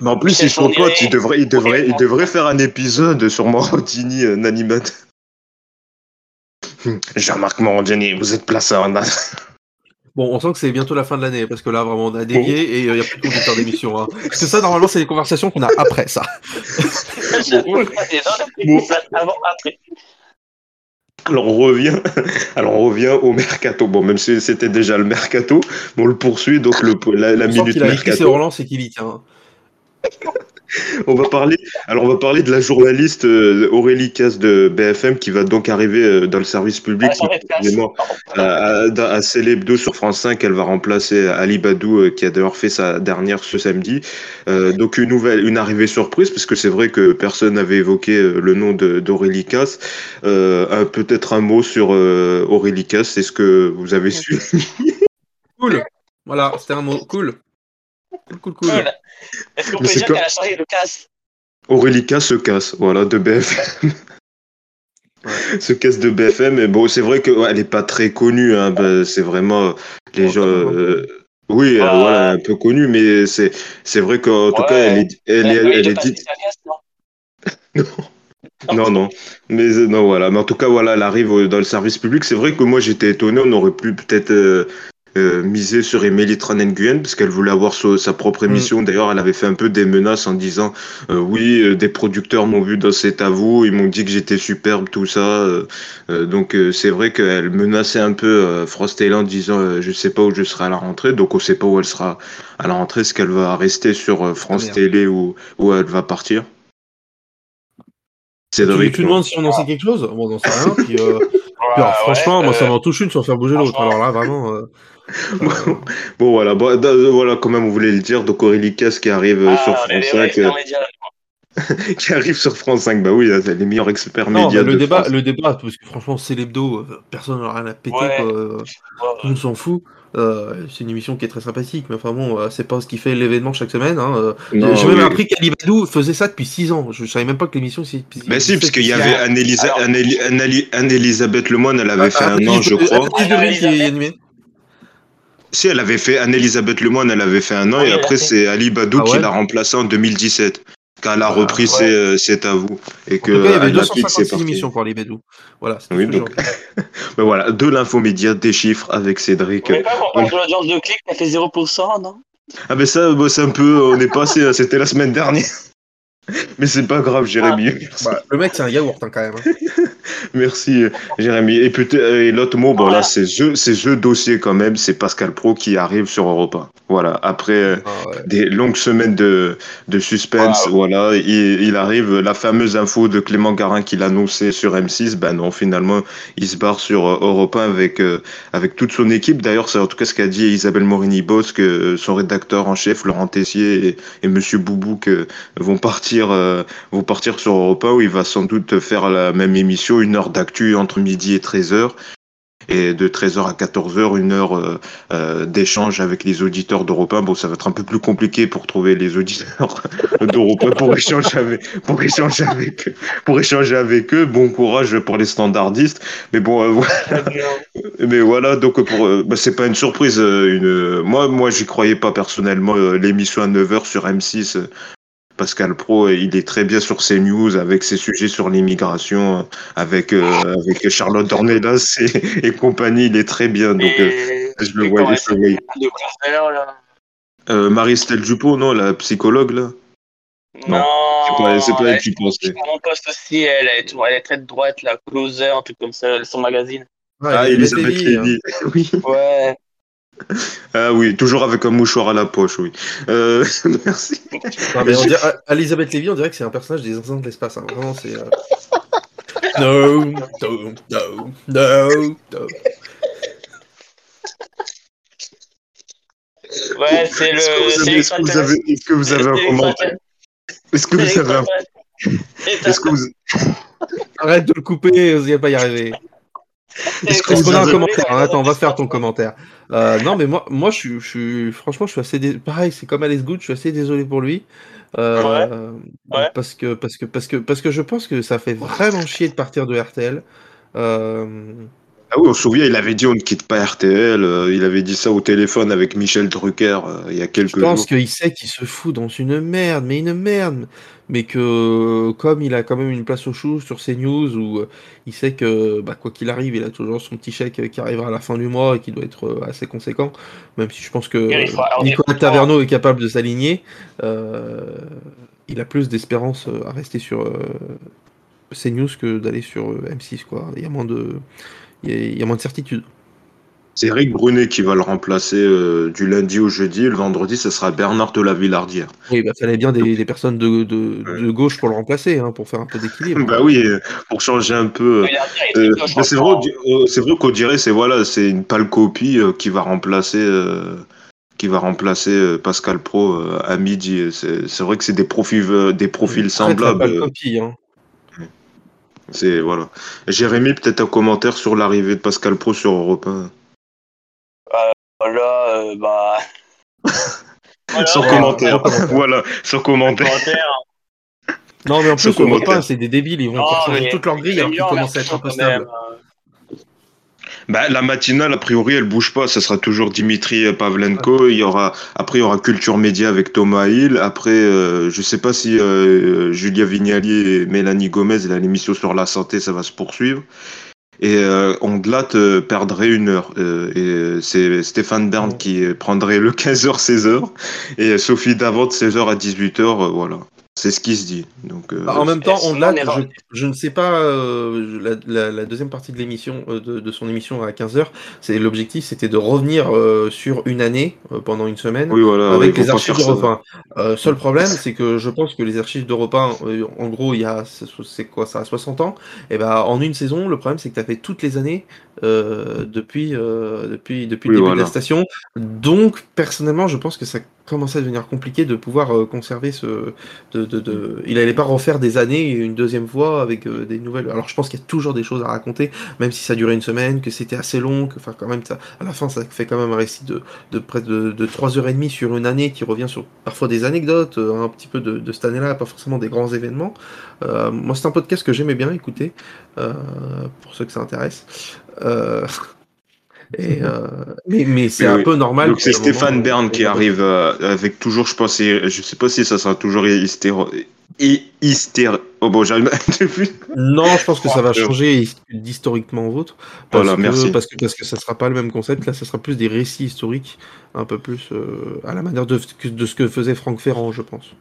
Mais en plus Michel ils sont potes. Ils devraient ils devraient ils devraient faire un épisode sur Morandini euh, Nanimat. Jean-Marc Morandini, vous êtes placé en Bon, on sent que c'est bientôt la fin de l'année, parce que là, vraiment, on a dévié et il n'y a plus de conducteur d'émission. Hein. Parce que ça, normalement, c'est les conversations qu'on a après ça. Bon. avant, après. Alors on revient, alors on revient au mercato. Bon, même si c'était déjà le mercato, on le poursuit donc le, la, minute qu'il a écrit ses mercato. relances et qu'il y tient. On va parler, alors on va parler de la journaliste euh, Aurélie Casse de BFM qui va donc arriver euh, dans le service public. Ah, à, à, à Célébdo sur France 5, elle va remplacer Ali Badou euh, qui a d'ailleurs fait sa dernière ce samedi. Euh, donc une nouvelle, une arrivée surprise parce que c'est vrai que personne n'avait évoqué le nom d'Aurélie Casse. Euh, un- Peut-être un mot sur euh, Aurélie Casse. Est-ce que vous avez su Cool. Voilà, c'était un mot. Cool. Cool, cool, cool. Cool. Est-ce qu'on peut dire qu'elle a changé de casse Aurélie Casse? Se casse, voilà, de BFM. se casse de BFM, mais bon, c'est vrai qu'elle est pas très connue. Hein, bah, c'est vraiment euh, les gens. euh, oui, euh, Ouais. voilà, un peu connue, mais c'est c'est vrai qu'en tout Ouais. cas, elle est, elle elle de est dite. non? Non, non. Mais euh, non, voilà. Mais en tout cas, voilà, elle arrive dans le service public. C'est vrai que moi, j'étais étonné. On aurait pu peut-être euh, euh, miser sur Émilie Tranen-Nguyen parce qu'elle voulait avoir so- sa propre Mm. émission. D'ailleurs, elle avait fait un peu des menaces en disant euh, oui, euh, des producteurs m'ont vu dans cet à vous, ils m'ont dit que j'étais superbe, tout ça. euh, euh, donc euh, c'est vrai qu'elle menaçait un peu euh, Frost Taylor en disant euh, je sais pas où je serai à la rentrée. Donc on sait pas où elle sera à la rentrée. Est-ce qu'elle va rester sur euh, France Ah. Télé ou où elle va partir? Tu, Cédric, tu non demandes si on en sait quelque chose? Bon, on n'en sait rien. Puis, euh, alors, ouais, franchement, moi, ça m'en touche une sans faire bouger l'autre. Alors là, vraiment. euh, euh, Bon, voilà, bon, da- voilà, quand même, on voulait le dire. Donc, Aurélie Casse qui arrive euh, Ah, sur on France des vrais 5. euh, experts médias. qui arrive sur France 5. Bah oui, c'est les meilleurs experts Non, médias le de débat, France. le débat, parce que franchement, c'est l'hebdo, euh, personne n'en a rien à péter, Ouais. quoi. euh, monde s'en fout. Euh, c'est une émission qui est très sympathique, mais enfin bon, euh, c'est pas ce qui fait l'événement chaque semaine. Hein. euh. Non, J'ai même oui. appris qu'Alibadou faisait ça depuis 6 ans. Je savais même pas que l'émission. c'est- Bah si, parce qu'il y avait Anne-Elisabeth Lemoine, elle avait Ah, fait un an, je crois de Vril qui est Elisabeth. animée. Si, elle avait fait Anne-Elisabeth Lemoine, elle avait fait un an, et après c'est Ali Badou Ah qui l'a remplacé en 2017, quand elle a Ah, repris ouais. c'est, euh, C'est à vous. Et En que tout cas, il y avait Anne Lapide, c'est 256 parti. émissions pour Alibadou. Voilà, c'est tout Oui, donc-. Ben voilà, de l'infomédia, des chiffres avec Cédric. Voulez pas parle de l'audience de clic qui a fait 0%, non? Ah ben ça, c'est un peu, on est passé, hein, c'était la semaine dernière. Mais c'est pas grave, Jérémy. Merci. Bah, le mec, c'est un yaourt hein, quand même. hein. Merci, euh, Jérémy. Et, peut et l'autre mot, bon Voilà. là, c'est c'est The dossier quand même, c'est Pascal Pro qui arrive sur Europa. Voilà, après euh, Ah, ouais. des longues semaines de, de suspense, voilà, il, il arrive, la fameuse info de Clément Garin qu'il annonçait sur M6, ben non, finalement, il se barre sur euh, Europa avec, euh, avec toute son équipe. D'ailleurs, c'est en tout cas ce qu'a dit Isabelle Morini-Bosque, euh, son rédacteur en chef, Laurent Tessier et, et Monsieur Boubouk euh, vont partir, euh, vont partir sur Europa où il va sans doute faire la même émission, une heure d'actu entre midi et 13h. Et de 13h à 14h, une heure euh, euh, d'échange avec les auditeurs d'Europe 1. Bon, ça va être un peu plus compliqué pour trouver les auditeurs d'Europe 1 pour échanger avec, pour échanger avec, eux- pour échanger avec eux. Bon courage pour les standardistes. Mais bon, euh, voilà. Mais voilà, donc pour, bah, c'est pas une surprise. Une, moi, moi, j'y croyais pas personnellement. L'émission à 9h sur M6, euh, Pascal Pro, il est très bien sur ses news avec ses sujets sur l'immigration, avec euh, avec Charlotte Dornelas et, et compagnie. Il est très bien. Donc, euh, Et- je le je là Euh, Marie-Stelle Dupont, non, la psychologue là? Non, Non, C'est pas, c'est pas elle qui sur mon poste aussi, elle est, elle est très de droite, la closer, un truc comme ça, son magazine. Ah, Elisabeth Lévy, hein. Oui. Ouais. Ah oui, toujours avec un mouchoir à la poche, oui. Euh, merci. Non, mais on dirait, Elisabeth Lévy, on dirait que c'est un personnage des Zinzins de l'espace. hein. Vraiment, c'est. euh, No, no, no, no, no. Ouais, c'est le. Est-ce que vous avez- est-ce que vous avez, est-ce que vous avez un C'est commentaire Est-ce que vous avez un, est-ce que vous, Arrête de le couper, vous n'y pas y arriver. est-ce que Est-ce vous qu'on a un commentaire hein Attends, on va faire ton commentaire. Euh, non, mais moi, moi je, suis, je suis. Franchement, je suis assez. dé- Pareil, c'est comme Alice Good, je suis assez désolé pour lui. Euh, Ouais. Parce, que, parce, que, parce, que, parce que je pense que ça fait vraiment chier de partir de RTL. Euh, Ah oui, on se souvient, il avait dit on ne quitte pas RTL. euh, il avait dit ça au téléphone avec Michel Drucker euh, il y a Je quelques pense jours. qu'il sait qu'il se fout dans une merde, mais une merde. Mais que comme il a quand même une place au chou sur CNews, où euh, il sait que bah, quoi qu'il arrive, il a toujours son petit chèque qui arrivera à la fin du mois et qui doit être euh, assez conséquent. Même si je pense que Nicolas. Taverneau est capable de s'aligner, euh, il a plus d'espérance euh, à rester sur euh, CNews que d'aller sur euh, M6. Quoi. Il y a moins de, il y a, il y a moins de certitude. C'est Eric Brunet qui va le remplacer euh, du lundi au jeudi. Le vendredi, ce sera Bernard de la Villardière. Oui, bah, fallait bien des, des personnes de, de, de gauche pour le remplacer, hein, pour faire un peu d'équilibre. Bah oui, euh, pour changer un peu. euh, Euh, bah, c'est vrai, euh, c'est vrai qu'on dirait c'est voilà, c'est une pâle copie euh, qui va remplacer euh, qui va remplacer Pascal Pro à midi. C'est vrai que c'est des profils des profils Très, très semblables. pâle copie, hein. C'est voilà. Jérémy, peut-être un commentaire sur l'arrivée de Pascal Pro sur Europe 1. Voilà, euh, bah. Voilà, Sans bah, commentaire. sans commentaire. voilà, sans commentaire. commentaire. Non, mais en plus, c'est des débiles, ils vont Non, mais toute leur grille alors qu'ils commencent à être merci un peu quand même, stables. euh, Bah, la matinale, a priori, elle bouge pas. Ça sera toujours Dimitri Pavlenko. Il y aura, après, il y aura Culture Média avec Thomas Hill. Après, euh, je sais pas si euh, Julia Vignali et Mélanie Gomez, là, l'émission sur la santé, ça va se poursuivre. Et euh, Ondelat euh, perdrait une heure. Euh, et euh, c'est Stéphane Bern qui prendrait le 15h, 16h. Et Sophie Davant, 16h à 18h. euh, voilà. C'est ce qui se dit. Donc, euh, Bah, en même temps, on l'a. Je, ne sais pas. euh, la, la- la deuxième partie de l'émission, euh, de, de son émission à 15h, c'est l'objectif, c'était de revenir euh, sur une année euh, pendant une semaine. oui, voilà, avec les archives d'Europe 1. Euh, seul problème, c'est que je pense que les archives d'Europe 1, euh, en gros, il y a, c'est quoi ça, 60 ans, et ben en une saison, le problème, c'est que tu as fait toutes les années euh, depuis, euh, depuis, depuis Oui, le début de la station. Donc, personnellement, je pense que ça commençait à devenir compliqué de pouvoir euh, conserver ce. De, de, de... Il allait pas refaire des années une deuxième fois avec euh, des nouvelles. Alors, je pense qu'il y a toujours des choses à raconter, même si ça durait une semaine, que c'était assez long, que, enfin, quand même, ça, à la fin, ça fait quand même un récit de, de près de, de 3h30 sur une année qui revient sur parfois des anecdotes, euh, un petit peu de, de cette année-là, pas forcément des grands événements. Euh, moi, c'est un podcast que j'aimais bien écouter, euh, pour ceux que ça intéresse. Euh, et, euh, mais mais c'est Oui, un oui. peu normal. Donc c'est Stéphane Bern qui arrive euh, avec toujours, je pense, et je sais pas si ça sera toujours hystéro... et hystéro... Oh bon, j'arrive. Non, je pense que ça va changer his- d'historiquement au vôtre. Parce Voilà, que, merci. Parce que, parce que ça sera pas le même concept. Là, ça sera plus des récits historiques, un peu plus euh, à la manière de, de ce que faisait Franck Ferrand, je pense.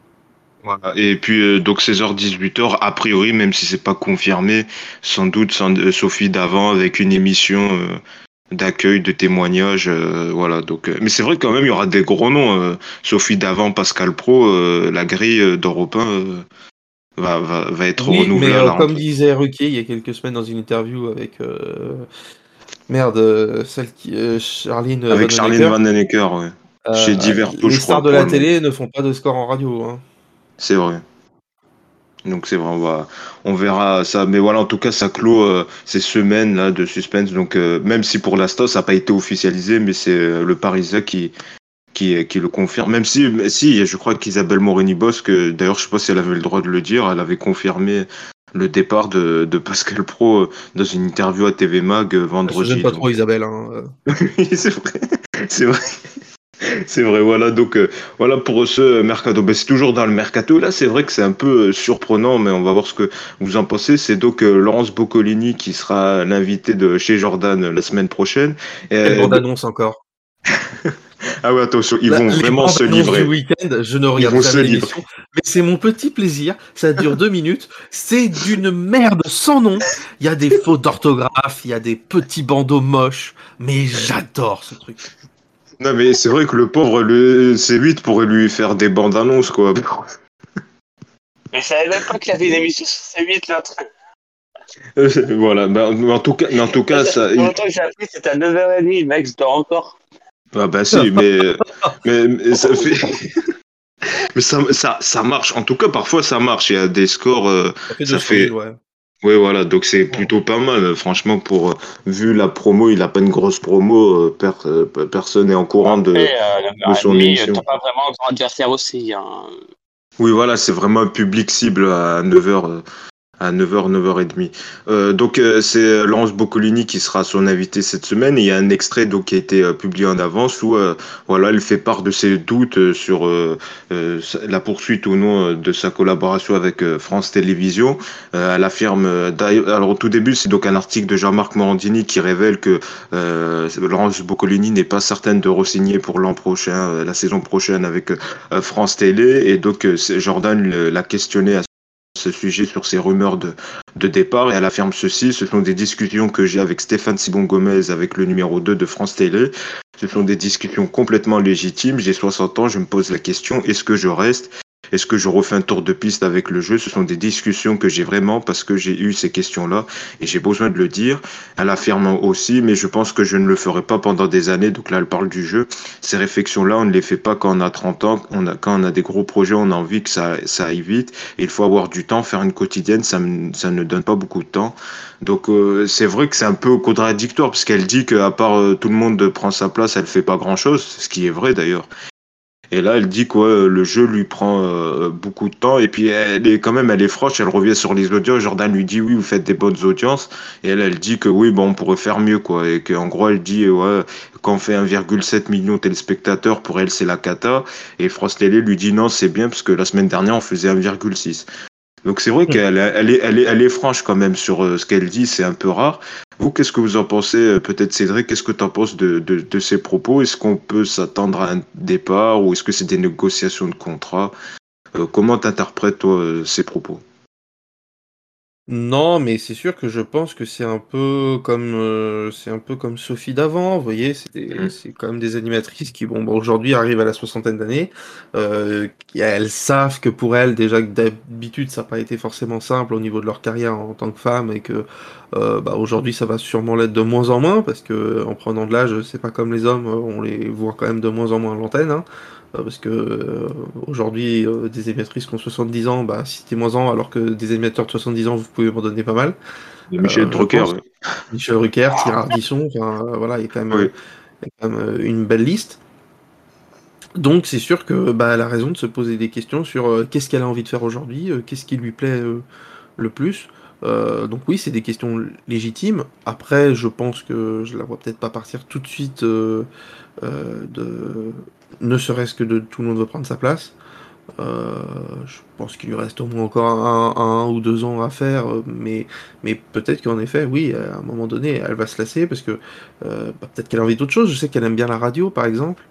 Voilà. Et puis euh, donc 16h-18h, a priori, même si c'est pas confirmé, sans doute sans- euh, Sophie d'avant avec une émission euh, d'accueil, de témoignages, voilà. Donc, mais c'est vrai que quand même il y aura des gros noms. Sophie d'avant, Pascal Pro, la grille d'Europe 1 euh, va, va, va être Oui, renouvelée. mais comme disait Ruquier il y a quelques semaines dans une interview avec merde, euh, celle qui Charline Avec Vanhoenacker, Charlene Vanhoenacker, ouais. chez Diverto, les stars de la télé ne font pas de score en radio. Hein. C'est vrai. Donc c'est vrai, on, va, on verra ça. Mais voilà, en tout cas, ça clôt euh, ces semaines là de suspense. Donc euh, même si pour l'instant ça n'a pas été officialisé, mais c'est euh, le Parisien qui, qui, qui le confirme. Même si, si je crois qu'Isabelle Morini-Bosque, d'ailleurs, je sais pas si elle avait le droit de le dire, elle avait confirmé le départ de, de Pascal Pro dans une interview à TV Mag euh, Je vendredi. n'aime pas Donc- trop Isabelle. Hein. oui, c'est vrai. C'est vrai. C'est vrai, voilà. Donc, euh, voilà pour ce mercato. Ben, c'est toujours dans le mercato. Là, c'est vrai que c'est un peu euh, surprenant, mais on va voir ce que vous en pensez. C'est donc euh, Laurence Boccolini qui sera l'invité de chez Jordan la semaine prochaine. Euh, Quelle bande-annonce encore. ah ouais, attention, ils vont vraiment se livrer. du week-end, je ne regarde livrer. l'émission, mais c'est mon petit plaisir. Ça dure deux minutes. C'est d'une merde sans nom. Il y a des fautes d'orthographe, il y a des petits bandeaux moches, mais j'adore ce truc. Non, mais c'est vrai que le pauvre, le C8 pourrait lui faire des bandes annonces, quoi. Mais je savais même pas qu'il y avait une émission sur C8 l'autre. voilà. Ben, en tout cas, mais en tout cas, ça. Pour longtemps que j'ai appris, c'était à 9h30, mec, je dors encore. Ah bah si, mais, mais, mais ça fait... Mais ça, ça, ça marche. En tout cas, parfois, ça marche. Il y a des scores... euh, Ça fait Ça 200 fait- 000, ouais. Ouais, voilà. Donc, c'est plutôt pas mal. Franchement, pour... euh, Vu la promo, il a pas une grosse promo. euh, per- euh, personne n'est en courant de... Après, euh, de son 9h30, émission. t'as pas vraiment grand adversaire aussi. Hein. Oui, voilà, c'est vraiment un public cible à 9h. À 9h, 9h30. Euh, donc, euh, c'est Laurence Boccolini qui sera son invité cette semaine. Il y a un extrait donc, qui a été euh, publié en avance où euh, voilà, elle fait part de ses doutes euh, sur euh, euh, la poursuite ou non euh, de sa collaboration avec euh, France Télévisions. Euh, elle affirme, euh, alors au tout début, c'est donc un article de Jean-Marc Morandini qui révèle que euh, Laurence Boccolini n'est pas certaine de re-signer pour l'an prochain, euh, la saison prochaine avec euh, France Télé. Et donc, euh, Jordan l'a questionné à ce sujet sur ces rumeurs de, de départ et elle affirme ceci, ce sont des discussions que j'ai avec Stéphane Sibon Gomez avec le numéro 2 de France Télé. Ce sont des discussions complètement légitimes. J'ai 60 ans, je me pose la question, est-ce que je reste? Est-ce que je refais un tour de piste avec le jeu? Ce sont des discussions que j'ai vraiment parce que j'ai eu ces questions-là et j'ai besoin de le dire. Elle affirme aussi, mais je pense que je ne le ferai pas pendant des années. Donc là, elle parle du jeu. Ces réflexions-là, on ne les fait pas quand on a 30 ans. Quand on a des gros projets, on a envie que ça, ça aille vite. Il faut avoir du temps. Faire une quotidienne, ça, ça ne donne pas beaucoup de temps. Donc euh, c'est vrai que c'est un peu contradictoire parce qu'elle dit qu'à part euh, tout le monde prend sa place, elle fait pas grand-chose, ce qui est vrai d'ailleurs. Et là, elle dit que le jeu lui prend euh, beaucoup de temps. Et puis, elle est quand même, elle est franche. Elle revient sur les audiences. Jordan lui dit oui, vous faites des bonnes audiences. Et elle, elle dit que oui, bon, on pourrait faire mieux, quoi. Et qu'en gros, elle dit ouais, quand on fait 1,7 million de téléspectateurs, pour elle, c'est la cata. Et France Télé lui dit non, c'est bien parce que la semaine dernière, on faisait 1,6. Donc c'est vrai qu'elle est- elle est, elle est, elle est franche quand même sur euh, ce qu'elle dit. C'est un peu rare. Vous, qu'est-ce que vous en pensez euh, Peut-être Cédric, qu'est-ce que tu en penses de, de, de ces propos? Est-ce qu'on peut s'attendre à un départ ou est-ce que c'est des négociations de contrat? Comment t'interprètes toi ces propos? Non, mais c'est sûr que je pense que c'est un peu comme, euh, c'est un peu comme Sophie d'avant, vous voyez? C'est Mmh. c'est quand même des animatrices qui, bon, bah, aujourd'hui arrivent à la soixantaine d'années, euh, elles savent que pour elles, déjà que d'habitude, ça n'a pas été forcément simple au niveau de leur carrière en tant que femme et que, euh, bah, aujourd'hui, ça va sûrement l'être de moins en moins parce que en prenant de l'âge, c'est pas comme les hommes, on les voit quand même de moins en moins à l'antenne, hein. Euh, parce que euh, aujourd'hui, euh, des animatrices qui ont 70 ans, bah, citez-moi-en, alors que des animateurs de 70 ans, vous pouvez m'en donner pas mal. Michel Drucker, oui. Michel Drucker, Thierry Ardisson, enfin, voilà, il y a quand même, Oui. il y a quand même, une belle liste. Donc c'est sûr que bah, elle a raison de se poser des questions sur euh, qu'est-ce qu'elle a envie de faire aujourd'hui, euh, qu'est-ce qui lui plaît euh, le plus. Euh, donc oui, c'est des questions légitimes. Après, je pense que je la vois peut-être pas partir tout de suite euh, euh, de ne serait-ce que de tout le monde veut prendre sa place. Euh, je pense qu'il lui reste au moins encore un, ou deux ans à faire, euh, mais, peut-être qu'en effet, oui, à un moment donné, elle va se lasser parce que euh, bah, peut-être qu'elle a envie d'autre chose. Je sais qu'elle aime bien la radio, par exemple,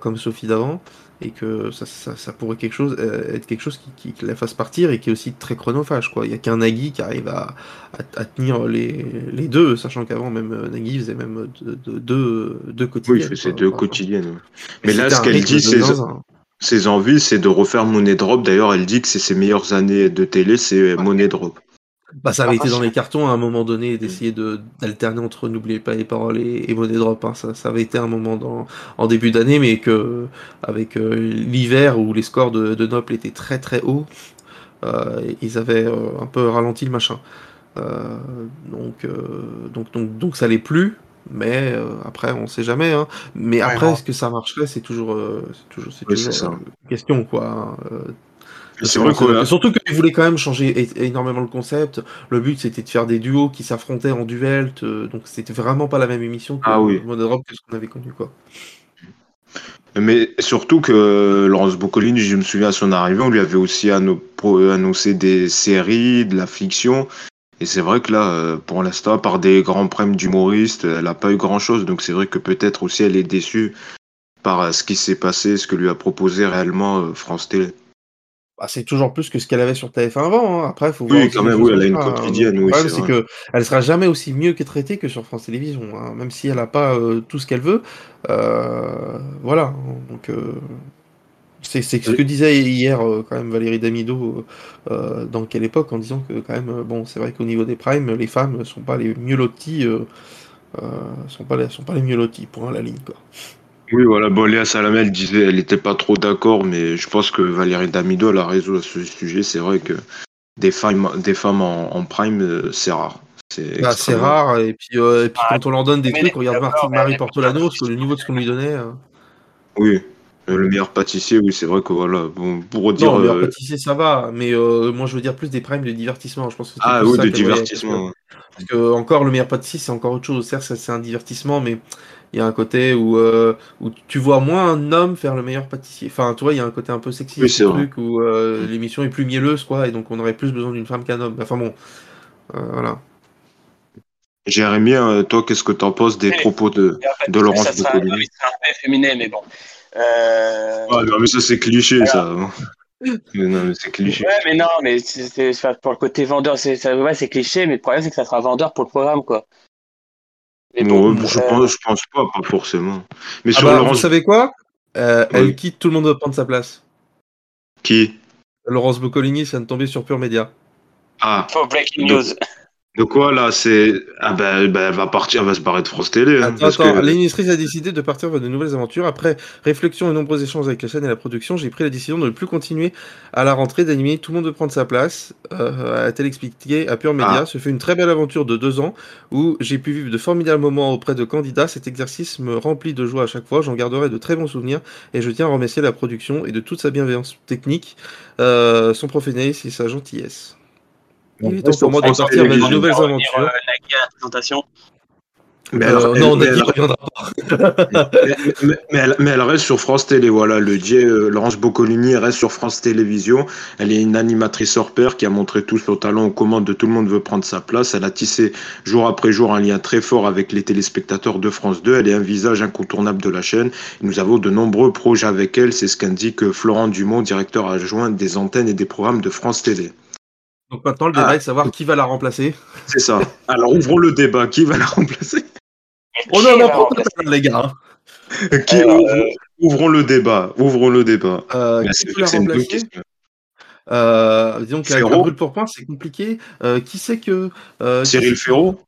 comme Sophie d'avant, et que ça, ça, ça pourrait quelque chose, euh, être quelque chose qui, qui, qui, la fasse partir et qui est aussi très chronophage. Quoi. Il n'y a qu'un Nagui qui arrive à, à, à tenir les, les, deux, sachant qu'avant, même euh, Nagui faisait même deux, deux, deux quotidiennes. Oui, il faisait deux quotidiennes. Mais là, ce qu'elle dit, c'est ses envies, c'est de refaire Money Drop. D'ailleurs, elle dit que c'est ses meilleures années de télé, c'est Money Drop. Bah, ça avait été dans les cartons à un moment donné d'essayer de d'alterner entre N'oubliez pas les paroles et, et Money Drop. Hein. Ça, ça avait été un moment dans, en début d'année, mais que avec euh, l'hiver où les scores de, de Nople étaient très très hauts, euh, ils avaient euh, un peu ralenti le machin. Donc, donc, donc, donc ça l'est plus. Mais après, on sait jamais. Hein. Mais ouais, après, est-ce que ça marcherait C'est toujours, c'est toujours, c'est oui, toujours une question, quoi. Euh, c'est vrai que... Surtout qu'ils voulaient quand même changer énormément le concept. Le but, c'était de faire des duos qui s'affrontaient en duel. Donc, c'était vraiment pas la même émission que ah, oui. Monodrop que ce qu'on avait connu, quoi. Mais surtout que Laurence Boccolini, je me souviens à son arrivée, on lui avait aussi annoncé des séries, de la fiction. Et c'est vrai que là, euh, pour l'instant, par des grands prêmes d'humoristes, elle n'a pas eu grand-chose. Donc c'est vrai que peut-être aussi elle est déçue par euh, ce qui s'est passé, ce que lui a proposé réellement euh, France Télé. Bah, c'est toujours plus que ce qu'elle avait sur TF1 avant. Hein. Après, faut voir. Oui, quand même, oui, elle a une quotidienne. Le oui, problème, c'est que elle sera jamais aussi mieux que traitée que sur France Télévisions. Hein. Même si elle n'a pas euh, tout ce qu'elle veut. Euh, voilà. Donc. Euh... C'est ce que disait hier quand même Valérie Damido dans quelle époque en disant que quand même bon c'est vrai qu'au niveau des primes les femmes sont pas les mieux loties sont pas les, sont pas les mieux loties pour la ligne quoi. Oui voilà bon Léa Salamel disait elle était pas trop d'accord mais je pense que Valérie Damido elle a raison à ce sujet c'est vrai que des femmes des femmes en, en prime euh, c'est rare c'est bah, rare et puis, euh, et puis ah, quand on leur donne des trucs regarde Martine Marie Portolano parce que le niveau de ce qu'on lui donnait euh. oui le meilleur pâtissier, oui, c'est vrai que voilà, bon, pour dire. Non, le meilleur pâtissier, ça va, mais euh, moi je veux dire plus des primes de divertissement. Je pense que ah oui, de divertissement. Parce que, parce que, encore, le meilleur pâtissier, c'est encore autre chose. Certes, c'est un divertissement, mais il y a un côté où, euh, où tu vois moins un homme faire le meilleur pâtissier. Enfin, tu vois, il y a un côté un peu sexy, oui, ce truc où euh, l'émission est plus mielleuse, quoi, et donc on aurait plus besoin d'une femme qu'un homme. Enfin bon, euh, voilà. Jérémy, toi, qu'est-ce que tu en penses des propos de, de Laurence Boccolini C'est un peu féminin, mais bon. Euh... Ah, non, mais ça, c'est cliché, voilà. ça. non, mais c'est cliché. Ouais, mais non, mais c'est pour le côté vendeur, c'est ouais, cliché, mais le problème, c'est que ça sera vendeur pour le programme, quoi. Mais bon, bon je, euh... pense, je pense pas, pas forcément. Mais ah sur bah, Laurence... Vous savez quoi? Euh, oui. Elle quitte, tout le monde doit prendre sa place. Qui? Laurence Boccolini, ça de tomber sur Pure Média. Ah. For breaking news. De quoi là C'est ah ben, ben, elle va partir, elle va se barrer de France Télé. Hein, attends, attends. Que... L'éditrice a décidé de partir vers de nouvelles aventures. Après réflexion et nombreux échanges avec la chaîne et la production, j'ai pris la décision de ne plus continuer à la rentrée, d'animer tout le monde de prendre sa place. Euh, a-t-elle expliqué à Pure Média. Ah. Ce fait une très belle aventure de deux ans où j'ai pu vivre de formidables moments auprès de candidats. Cet exercice me remplit de joie à chaque fois. J'en garderai de très bons souvenirs et je tiens à remercier la production et de toute sa bienveillance technique, euh, son professionnalisme et sa gentillesse. Il est temps pour moi de partir vers de nouvelles aventures. Euh, la présentation. Mais, alors, Euh, elle- non, reviendra pas. mais, mais- mais elle, mais elle reste sur France Télé, voilà. Le Dieu, euh, Laurence Boccolini reste sur France Télévisions. Elle est une animatrice hors pair qui a montré tout son talent aux commandes de Tout le monde veut prendre sa place. Elle a tissé jour après jour un lien très fort avec les téléspectateurs de France 2. Elle est un visage incontournable de la chaîne. Nous avons de nombreux projets avec elle. C'est ce qu'indique Florent Dumont, directeur adjoint des antennes et des programmes de France Télé. Donc maintenant, le débat Ah. est de savoir qui va la remplacer. C'est ça. Alors ouvrons le débat. Qui va la remplacer? On Qui en a les gars. hein. Qui Alors, ouvrons, ouvrons le débat. Ouvrons le débat. Euh, qui c'est peut la que c'est une bonne remplacer? question. euh, Disons que Ferro brûle pour point, c'est compliqué. Euh, qui c'est que. euh, Cyril Ferraud?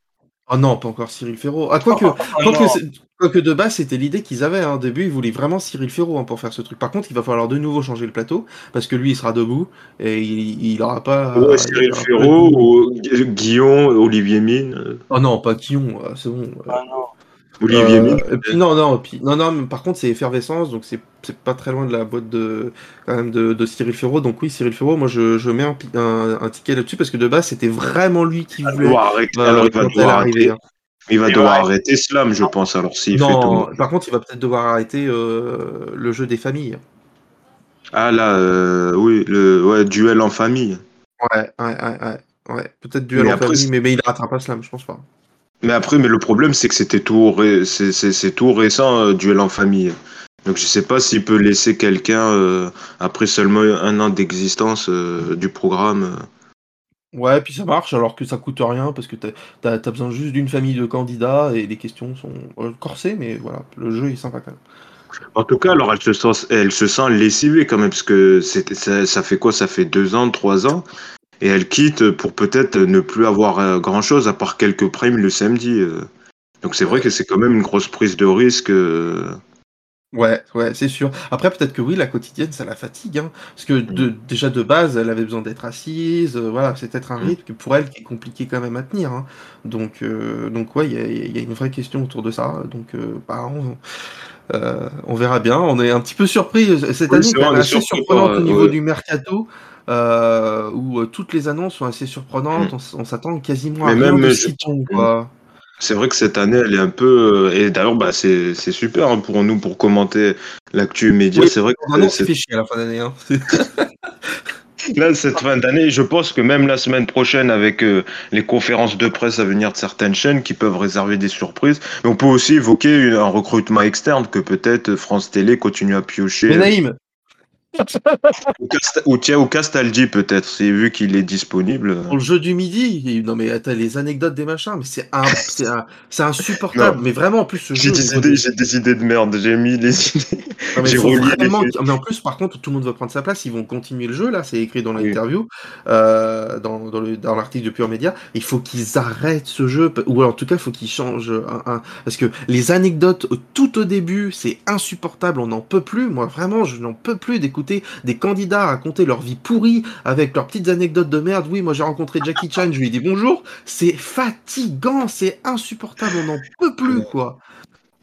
Ah non, pas encore Cyril Ferraud. Ah, Oh, quoique, non. c'est- quoique de base, c'était l'idée qu'ils avaient. Hein. Au début, ils voulaient vraiment Cyril Ferraud hein, pour faire ce truc. Par contre, il va falloir de nouveau changer le plateau parce que lui, il sera debout et il, il aura pas. Ouais, il Cyril Ferraud, ou Gu- Guillaume, Olivier Mine. euh, Oh non, pas Quillon, euh, c'est bon. Ah non. Olivier Euh, Mine. et puis non, non, puis, non, non, mais par contre, c'est effervescence, donc c'est c'est pas très loin de la boîte de, quand même de, de Cyril Ferraud. Donc oui, Cyril Ferraud, moi je, je mets un, pi- un, un ticket là-dessus parce que de base, c'était vraiment lui qui Il voulait. euh, alors il va devoir arrêter. hein. Il va devoir arrêter Slam, je pense. Alors s'il fait tout. Par contre, il va peut-être devoir arrêter euh, le jeu des familles. Ah là, euh, oui, le ouais, duel en famille. Ouais, ouais, ouais, ouais. ouais. Peut-être duel Mais en après, famille, mais, mais il rattrape pas Slam, je pense pas. Mais après, mais le problème, c'est que c'était tout, ré- c'est- c'est c'est tout récent, euh, duel en famille. Donc je sais pas s'il peut laisser quelqu'un euh, après seulement un an d'existence euh, du programme. Ouais, puis ça marche alors que ça coûte rien parce que t'as as, besoin juste d'une famille de candidats et les questions sont euh, corsées, mais voilà, le jeu est sympa quand même. En tout cas, alors elle se sent, elle se sent lessivée quand même, parce que c'était- ça, ça fait quoi? Ça fait deux ans, trois ans, et elle quitte pour peut-être ne plus avoir euh, grand-chose à part quelques primes le samedi. euh. Donc c'est vrai que c'est quand même une grosse prise de risque. Ouais, ouais, c'est sûr. Après, peut-être que oui, la quotidienne, ça la fatigue, hein, parce que de, déjà de base, elle avait besoin d'être assise, euh, voilà, c'est peut-être un rythme que pour elle qui est compliqué quand même à tenir. hein. Donc, euh, donc ouais, il y a, il y a une vraie question autour de ça. Donc, euh, bah, on, euh, on verra bien. On est un petit peu surpris euh, cette Oui, année, c'est quand vrai, même on est assez surpris surprenante au euh, niveau ouais. du mercato. Euh, où euh, toutes les annonces sont assez surprenantes, Mm. on, s- on s'attend quasiment à Mais rien même, de je- tombe, quoi. C'est vrai que cette année, elle est un peu. euh, Et d'ailleurs, bah, c'est super hein, pour nous pour commenter l'actu média. Oui, C'est vrai que c'est fait chier à la fin d'année. Hein. Là, cette fin d'année, je pense que même la semaine prochaine, avec euh, les conférences de presse à venir de certaines chaînes qui peuvent réserver des surprises, mais on peut aussi évoquer une- un recrutement externe que peut-être France Télé continue à piocher. Mais Naïm, Ou, tiens, Castaldi peut-être, c'est vu qu'il est disponible. Pour le jeu du midi, non mais attends, les anecdotes des machins, mais c'est un, insupportable. Mais vraiment, en plus, ce J'ai jeu. j'ai des idées de merde, j'ai mis les idées. J'ai mais en plus, par contre, tout le monde va prendre sa place. Ils vont continuer le jeu, là, c'est écrit dans l'interview, euh, dans, dans, le- dans l'article de Pure Média. Il faut qu'ils arrêtent ce jeu, ou en tout cas, il faut qu'ils changent un, Parce que les anecdotes tout au début, c'est insupportable, on n'en peut plus. Moi, vraiment, je n'en peux plus d'écouter des candidats raconter leur vie pourrie avec leurs petites anecdotes de merde. Oui, moi j'ai rencontré Jackie Chan, je lui ai dit bonjour. C'est fatigant, c'est insupportable, on n'en peut plus, quoi.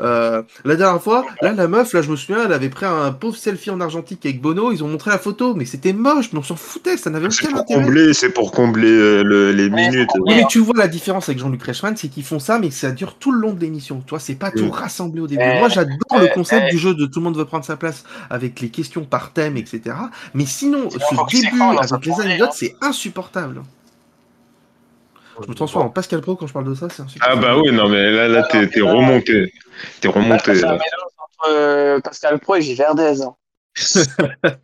Euh, la dernière fois, là, la meuf, là, je me souviens, elle avait pris un pauvre selfie en argentique avec Bono. Ils ont montré la photo, mais c'était moche, mais on s'en foutait, ça n'avait C'est aucun pour intérêt. combler, c'est pour combler euh, le- les Ouais, minutes. mais tu vois la différence avec Jean-Luc Reichmann, c'est qu'ils font ça, mais que ça dure tout le long de l'émission. Tu vois, c'est pas tout Mm. rassemblé au début. Euh, Moi, j'adore le concept du jeu de tout le monde veut prendre sa place avec les questions par thème, etc. Mais sinon, ce début avec les anecdotes, hein. c'est insupportable. Je me transforme en Pascal Pro quand je parle de ça, c'est Ah insupportable. bah oui, non mais là, là t'es remonté. T'es remonté. C'est un là. mélange entre euh, Pascal Pro et J. Verdez. hein.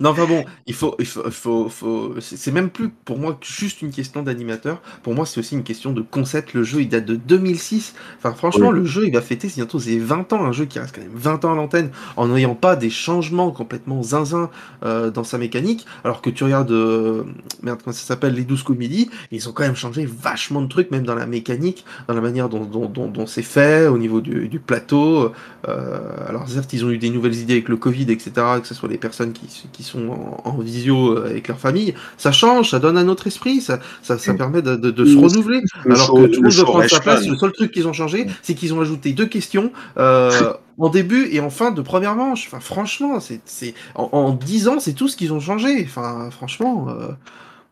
Non, enfin bon, il faut, il faut, il faut, faut- c'est même plus pour moi que juste une question d'animateur. Pour moi, c'est aussi une question de concept. Le jeu, il date de 2006. Enfin, franchement, le jeu, il va fêter bientôt ses 20 ans. Un jeu qui reste quand même 20 ans à l'antenne en n'ayant pas des changements complètement zinzin euh, dans sa mécanique. Alors que tu regardes, euh, merde, comment ça s'appelle, les 12 comédies, ils ont quand même changé vachement de trucs, même dans la mécanique, dans la manière dont, dont, dont, dont c'est fait, au niveau du, du plateau. Euh, alors certes, ils ont eu des nouvelles idées avec le Covid, etc., que ce soit les personnes qui, qui sont en, en visio euh, avec leur famille. Ça change, ça donne un autre esprit, ça, ça, ça Mm. permet de, de, de se renouveler. Le alors show- que tout le monde show prendre sa place. Le seul truc qu'ils ont changé, c'est qu'ils ont ajouté deux questions euh, en début et en fin de première manche. Enfin, franchement, c'est, c'est en, en 10 ans, c'est tout ce qu'ils ont changé. Enfin, franchement. euh,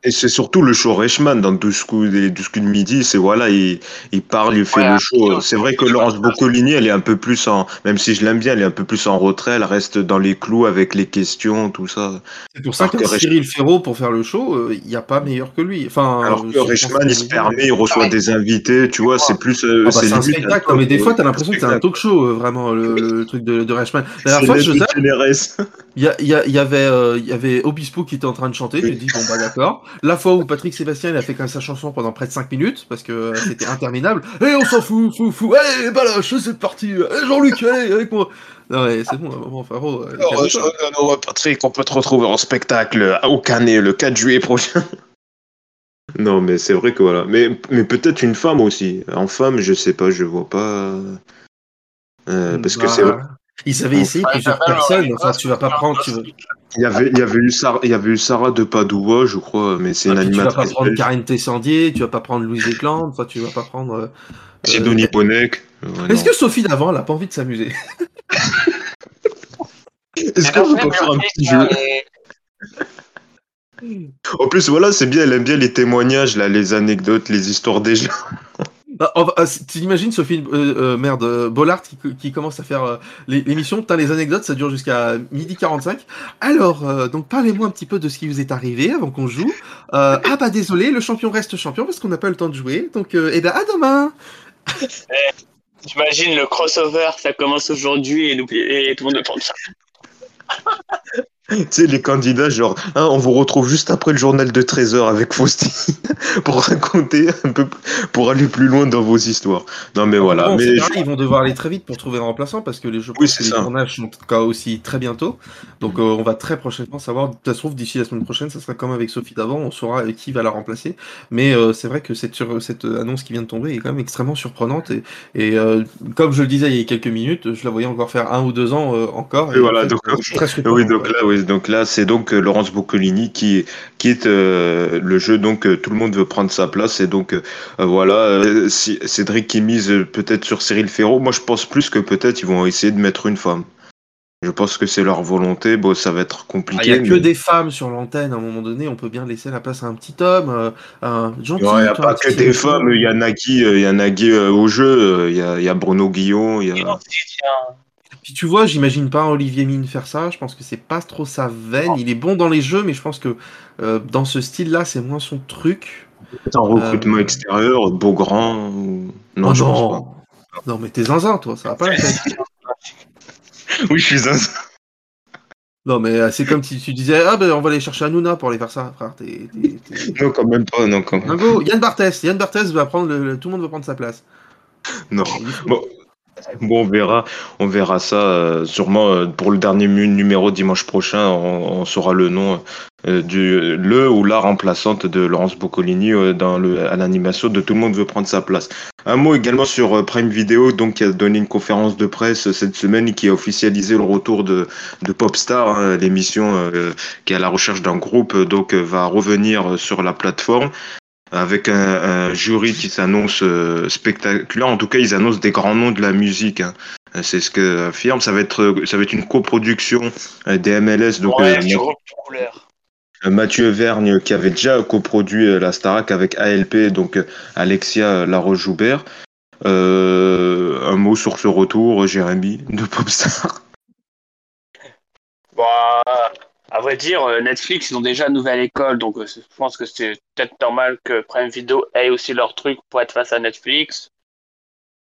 Et c'est surtout le show Reichmann dans 12 coups, les 12 coups de midi. C'est voilà, il, il parle, il fait Ouais, le show. C'est vrai que Laurence Boccolini, elle est un peu plus en, même si je l'aime bien, elle est un peu plus en retrait. Elle reste dans les clous avec les questions, tout ça. C'est pour ça que que Cyril Ferraud, pour faire le show, euh, il n'y a pas meilleur que lui. Enfin, Alors euh, que Reichmann, il se permet, il reçoit Ah ouais. des invités, tu vois, c'est plus, euh, Ah bah, c'est un spectacle, un non, mais des fois, t'as l'impression que c'est un talk show, euh, vraiment, le, le truc de, de Reichmann. La dernière C'est fois, je il y, avait, euh, il y avait Obispo qui était en train de chanter, tu te dis, bon, bah d'accord. La fois où Patrick Sébastien, il a fait quand même sa chanson pendant près de 5 minutes, parce que euh, c'était interminable. Eh, on s'en fout, fou, fou, allez, baloche, c'est parti, Jean-Luc, allez, avec moi. Non, mais c'est bon, à un moment, frérot. euh, Alors, je- alors, Patrick, on peut te retrouver en spectacle au Canet le 4 juillet prochain. Non, mais c'est vrai que voilà. Mais, mais peut-être une femme aussi. En femme, je sais pas, je vois pas. Euh, parce que Bah, c'est vrai. Ils avaient essayé plusieurs personnes, enfin, tu vas pas prendre, tu, vas- Il y avait, il y avait eu Sarah, il y avait eu Sarah de Padoua, je crois, mais c'est une Ah, puis tu vas pas animatrice. prendre belge. Karine Tessandier, tu vas pas prendre Louise Desclandes, enfin, tu vas pas prendre. euh, Sidonie euh, Bonnec. Euh, Est-ce que Sophie d'avant, elle a pas envie de s'amuser? Est-ce qu'on peut pas faire un petit jeu En plus, voilà, c'est bien, elle aime bien les témoignages, là, les anecdotes, les histoires des gens. Ah, si- T'imagines Sophie, euh, euh, merde, euh, Bollard qui, qui commence à faire euh, l'émission, putain les anecdotes, ça dure jusqu'à midi 45. Alors, euh, donc parlez-moi un petit peu de ce qui vous est arrivé avant qu'on joue. Euh, ah bah désolé, le champion reste champion parce qu'on n'a pas eu le temps de jouer. Donc, euh, eh ben à demain J'imagine le crossover, ça commence aujourd'hui et, tout le monde ne pense ça. Tu sais, les candidats, genre, hein, on vous retrouve juste après le journal de 13h avec Faustine pour raconter un peu, pour aller plus loin dans vos histoires. Non, mais voilà. Bon, mais je- pareil, Ils vont devoir aller très vite pour trouver un remplaçant parce que les, je Oui, les tournages sont en tout cas aussi très bientôt. Donc euh, on va très prochainement savoir. Ça se trouve d'ici la semaine prochaine, ça sera comme avec Sophie d'avant, on saura euh, qui va la remplacer. Mais euh, c'est vrai que cette, sur- cette annonce qui vient de tomber est quand même extrêmement surprenante. Et, et, euh, comme je le disais il y a quelques minutes, je la voyais encore faire un ou deux ans encore. Et voilà, fait, donc- surprenant, Oui, donc là, oui, donc là, c'est donc euh, Laurence Boccolini qui qui est euh, le jeu. Donc euh, tout le monde veut prendre sa place et donc euh, voilà, euh, si, Cédric qui mise euh, peut-être sur Cyril Ferraud. Moi, je pense plus que peut-être ils vont essayer de mettre une femme. Je pense que c'est leur volonté. Bon, ça va être Ah, compliqué. Il n'y a que des femmes sur l'antenne, à un moment donné, on peut bien laisser la place à un petit homme, euh, un gentil. Ouais, il n'y a pas que des femmes, il y a Nagui, il y a Nagui euh, au jeu, il y a, il y a Bruno Guillon, il y a... Puis tu vois, j'imagine pas Olivier Mine faire ça. Je pense que c'est pas trop sa veine. Il est bon dans les jeux, mais je pense que euh, dans ce style-là, c'est moins son truc. recrutement Euh, extérieur, Beaugrand. ou- Non, Oh je pense non. Non, mais t'es zinzin, toi, ça va pas la tête. pas. Oui, je suis un. Non, mais euh, c'est comme si tu disais, ah ben on va aller chercher Hanouna pour aller faire ça, frère. Non, quand même pas, non, quand même. Dingo. Yann Barthès, Yann Barthès va prendre le, tout le monde va prendre sa place. Non. Bon. Bon, on verra, on verra ça euh, sûrement euh, pour le dernier numéro dimanche prochain. On, saura le nom euh, du le ou la remplaçante de Laurence Boccolini euh, dans le à l'animation de Tout le monde veut prendre sa place. Un mot également sur Prime Video, donc qui a donné une conférence de presse cette semaine qui a officialisé le retour de de Popstar, hein, l'émission qui est à la recherche d'un groupe, donc va revenir sur la plateforme avec un, un jury qui s'annonce euh, spectaculaire. En tout cas, ils annoncent des grands noms de la musique. hein. Euh, C'est ce que affirme. Ça va être, euh, ça va être une coproduction des MLS. Donc, ouais, euh, Mathieu Vergne qui avait déjà coproduit la Starac avec ALP, donc Alexia Laroche-Joubert. Euh, un mot sur ce retour, Jérémy, de Popstar? Bon, à vrai dire, euh, Netflix, ils ont déjà une nouvelle école, donc euh, je pense que c'est peut-être normal que Prime Video ait aussi leur truc pour être face à Netflix.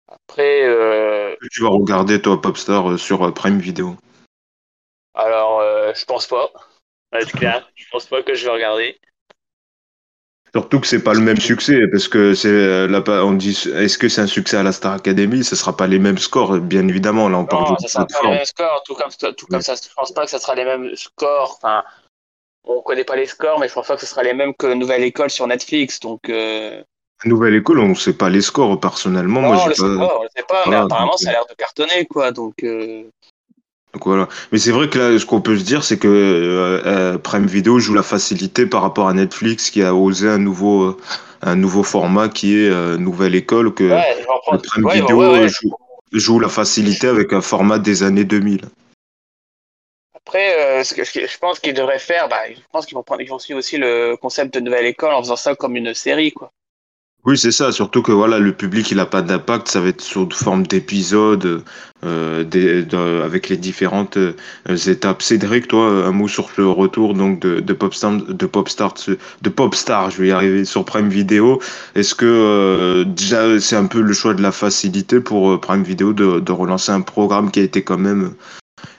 Après, euh, Tu vas regarder, toi, Popstar, euh, sur Prime Video. alors, euh, je pense pas. Être clair, je pense pas que je vais regarder. Surtout que c'est pas le même succès, parce que c'est euh, là, on dit est-ce que c'est un succès à la Star Academy? Ce sera pas les mêmes scores, bien évidemment. Là, on parle d'une ça sera pas les mêmes scores, tout comme, tout comme Ouais. ça, je pense pas que ça sera les mêmes scores. Enfin, on connaît pas les scores, mais je pense pas que ce sera les mêmes que Nouvelle École sur Netflix. Donc, euh... Nouvelle école, on sait pas les scores personnellement. non, Moi, on le sait pas. pas, on le sait pas, mais apparemment, donc, ça a l'air de cartonner, quoi. Donc, euh... Donc, voilà. Mais c'est vrai que là, ce qu'on peut se dire, c'est que euh, euh, Prime Video joue la facilité par rapport à Netflix, qui a osé un nouveau, euh, un nouveau format qui est Nouvelle école, que ouais, le. Prime ouais, Video ouais. joue, joue la facilité avec un format des années 2000. Après, ce que je pense qu'ils devraient faire, bah, je pense qu'ils vont prendre, ils vont suivre aussi le concept de nouvelle école en faisant ça comme une série, quoi. Oui, c'est ça. Surtout que voilà, le public, il a pas d'impact. Ça va être sous forme d'épisodes euh, avec les différentes euh, étapes. Cédric, toi, un mot sur le retour donc de, de Popstar, de Popstar, de Popstar. Je vais y arriver sur Prime Video. Est-ce que euh, déjà c'est un peu le choix de la facilité pour Prime Video de, relancer un programme qui a été quand même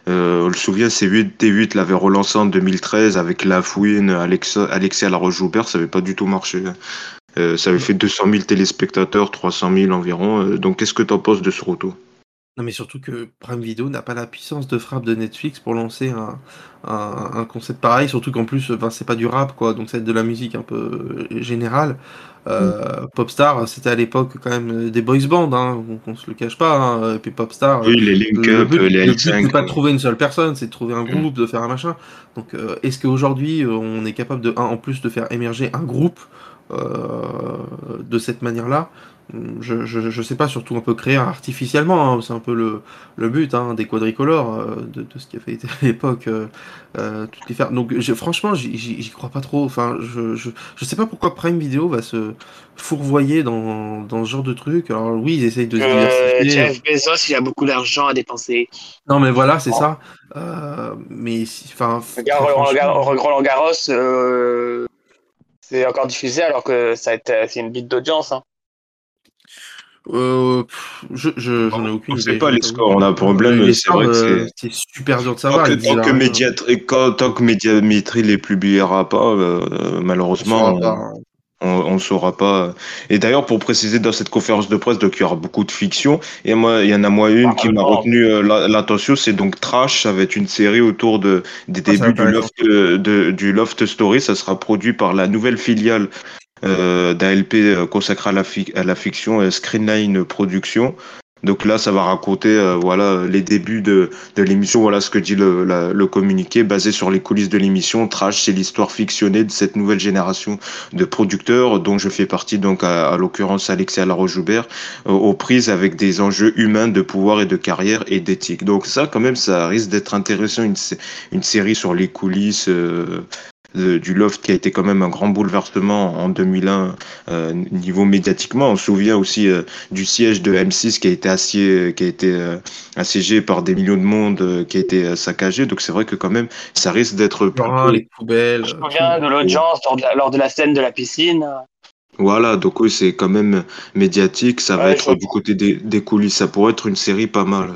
on le souvient, C8, T8 l'avait relancé en 2013 avec La Fouine, Alexa, Alexia Laroche-Joubert, ça n'avait pas du tout marché. Euh, ça avait fait 200 000 téléspectateurs, 300 000 environ. Euh, donc, qu'est-ce que tu en penses de ce retour? Non, mais surtout que Prime Video n'a pas la puissance de frappe de Netflix pour lancer un, un, un concept pareil, surtout qu'en plus, ben, c'est pas du rap, quoi, donc c'est de la musique un peu générale. Euh, Popstar, c'était à l'époque quand même des boys bands, hein, on, se le cache pas. Hein. Et puis Popstar, oui, les link le up, but, les le but, L5. c'est pas de trouver une seule personne, c'est de trouver un groupe, de faire un machin. Donc, euh, est-ce qu'aujourd'hui, on est capable de, un, en plus, de faire émerger un groupe euh, de cette manière-là je, je, je, sais pas, surtout on peut créer artificiellement, hein, c'est un peu le, le but hein, des quadricolores, euh, de, de, ce qui a fait à l'époque, euh, euh, toutes les faire. Donc je, franchement, j'y crois pas trop. Enfin, je, je, je sais pas pourquoi Prime Video va se fourvoyer dans, dans ce genre de truc. Alors oui, ils essayent de se diversifier. Jeff Bezos, il a beaucoup d'argent à dépenser. Non, mais voilà, c'est oh. ça. mais enfin, regarde Roland Garros, c'est encore diffusé alors que ça a été, c'est une bite d'audience. Hein. Euh, je, je, j'en ai aucune on sait pas les scores, on a un problème, c'est vrai que euh, c'est super dur de savoir. Tant que, tant que, médiatri... tant que médiamétrie les publiera pas, euh, malheureusement, on ne saura pas. Et d'ailleurs, pour préciser dans cette conférence de presse, donc il y aura beaucoup de fiction. Et moi, il y en a moi une ah, qui m'a retenu euh, l'attention, c'est donc Trash. Ça va être une série autour de des ah, débuts du Loft, de, du Loft Story. Ça sera produit par la nouvelle filiale euh, d'ALP euh, consacré à la, à la fiction euh, Screenline Production. Donc là, ça va raconter euh, voilà les débuts de, de l'émission. Voilà ce que dit le, le communiqué basé sur les coulisses de l'émission. Trash, c'est l'histoire fictionnée de cette nouvelle génération de producteurs dont je fais partie. Donc à, à l'occurrence Alexia Laroche-Joubert, euh, aux prises avec des enjeux humains de pouvoir et de carrière et d'éthique. Donc ça, quand même, ça risque d'être intéressant une, une série sur les coulisses. Euh, du Loft qui a été quand même un grand bouleversement en 2001 euh, niveau médiatiquement. On se souvient aussi euh, du siège de M6 qui a été assié, qui a été euh, assiégé par des millions de monde, euh, qui a été saccagé. Donc c'est vrai que quand même ça risque d'être plutôt... les poubelles. Je me souviens de l'audience lors, lors, de la scène de la piscine. Voilà, donc oui, c'est quand même médiatique. Ça va être du côté des, des coulisses. Ça pourrait être une série pas mal.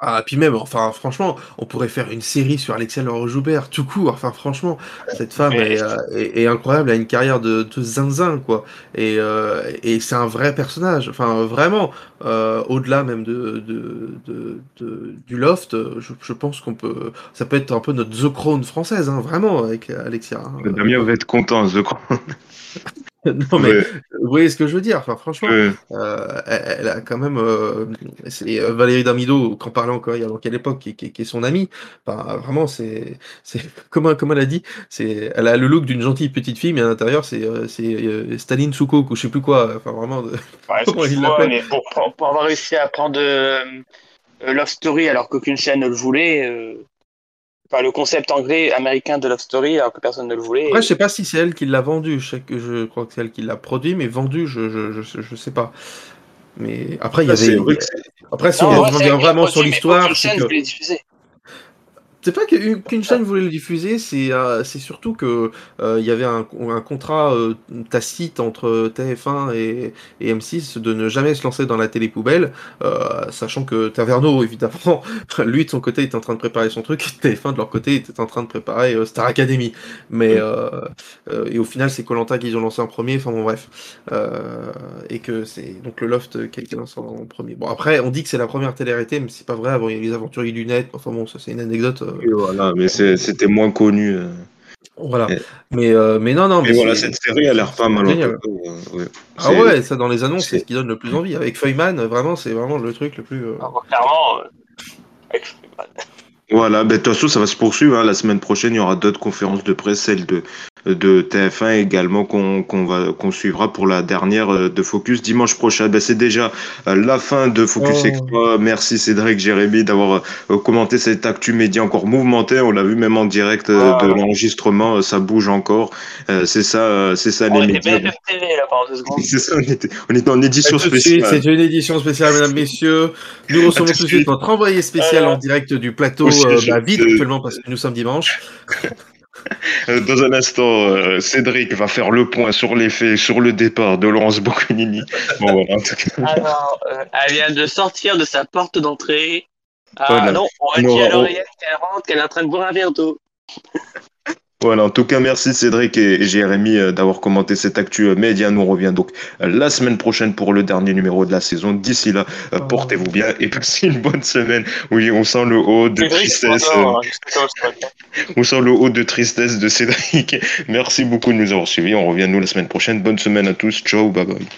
Ah, puis même, enfin, franchement, on pourrait faire une série sur Alexia Laure-Joubert, tout court. Enfin, franchement, cette femme est, euh, est, est, incroyable, elle a une carrière de, de zinzin, quoi. Et, euh, et c'est un vrai personnage. Enfin, vraiment, euh, au-delà même de, de, de, de, du loft, je, je pense qu'on peut. Ça peut être un peu notre The Crown française, hein, vraiment, avec Alexia. Hein. Damien va être content, The Crown. non mais ouais. vous voyez ce que je veux dire. Enfin franchement, ouais. euh, elle, elle, a quand même. Euh, c'est Valérie Damido, qu'en parlait encore il y a quelle époque, qui, qui, qui, est son amie. Enfin, vraiment, c'est, c'est comme, comme elle a dit, c'est, elle a le look d'une gentille petite fille, mais à l'intérieur c'est, c'est euh, Staline Soukok ou je sais plus quoi. Enfin vraiment. De... Ouais, comment il l'appelle pour, pour, pour, avoir réussi à prendre euh, Love Story alors qu'aucune chaîne ne le voulait. Enfin, le concept anglais américain de Love Story, alors que personne ne le voulait. Après, je sais pas si c'est elle qui l'a vendu. Je, sais que je crois que c'est elle qui l'a produit, mais vendu, je, je, je, je sais pas. Mais après, il y avait. Après, si non, on revient vraiment sur l'histoire. C'est pas qu'une chaîne voulait le diffuser, c'est euh, surtout que il euh, y avait un, un contrat euh, tacite entre TF1 et, et, M6 de ne jamais se lancer dans la télé poubelle, euh, sachant que Taverneau, évidemment, lui de son côté était en train de préparer son truc, et TF1 de leur côté était en train de préparer euh, Star Academy. Mais et au final, c'est Colanta qu'ils ont lancé en premier. Enfin bon, bref, et que c'est donc le Loft qui a été lancé en premier. Bon après, on dit que c'est la première télé-réalité, mais c'est pas vrai. Avant, il y a les aventuriers lunettes. Enfin bon, ça c'est une anecdote. Et voilà, mais c'était moins connu. Euh. Voilà. Et... Mais, euh, mais non, non. Mais, mais voilà, cette série a l'air pas mal. Euh, ouais. Ah ouais, ça dans les annonces, c'est ce qui donne le plus envie. Avec Feuilleman, vraiment, c'est vraiment le truc le plus. Euh... Ah, clairement, avec Voilà, ben, de toute façon, ça va se poursuivre. Hein. La semaine prochaine, il y aura d'autres conférences de presse, celle de de TF1 également qu'on qu'on va qu'on suivra pour la dernière euh, de Focus dimanche prochain. Ben, c'est déjà euh, la fin de Focus Oh. Extra. Merci Cédric, Jérémy d'avoir euh, commenté cette actu média encore mouvementée. On l'a vu même en direct euh, Ah. de l'enregistrement, ça bouge encore. C'est ça, c'est ça On les médias. C'est ça, on était, on était en édition de spéciale. C'est une édition spéciale, mesdames, messieurs. Nous recevons tout de tout de suite notre envoyé spécial Euh, en direct du plateau, euh, bah, vide de- actuellement parce que nous sommes dimanche. Euh, Dans un instant, euh, Cédric va faire le point sur les faits, sur le départ de Laurence Boccolini. Bon, voilà, en tout cas. Alors, euh, elle vient de sortir de sa porte d'entrée. Ah Voilà. non, on a Non, dit à l'oreillette qu'elle rentre, qu'elle est en train de boire un verre d'eau. Voilà, en tout cas, merci Cédric et Jérémy euh, d'avoir commenté cette actu euh, média. Nous on revient donc euh, la semaine prochaine pour le dernier numéro de la saison. D'ici là, Oh. portez-vous bien et passez une bonne semaine. Oui, on sent le haut de tristesse. euh, on sent le haut de tristesse de Cédric. Merci beaucoup de nous avoir suivis. On revient nous la semaine prochaine. Bonne semaine à tous. Ciao, bye bye.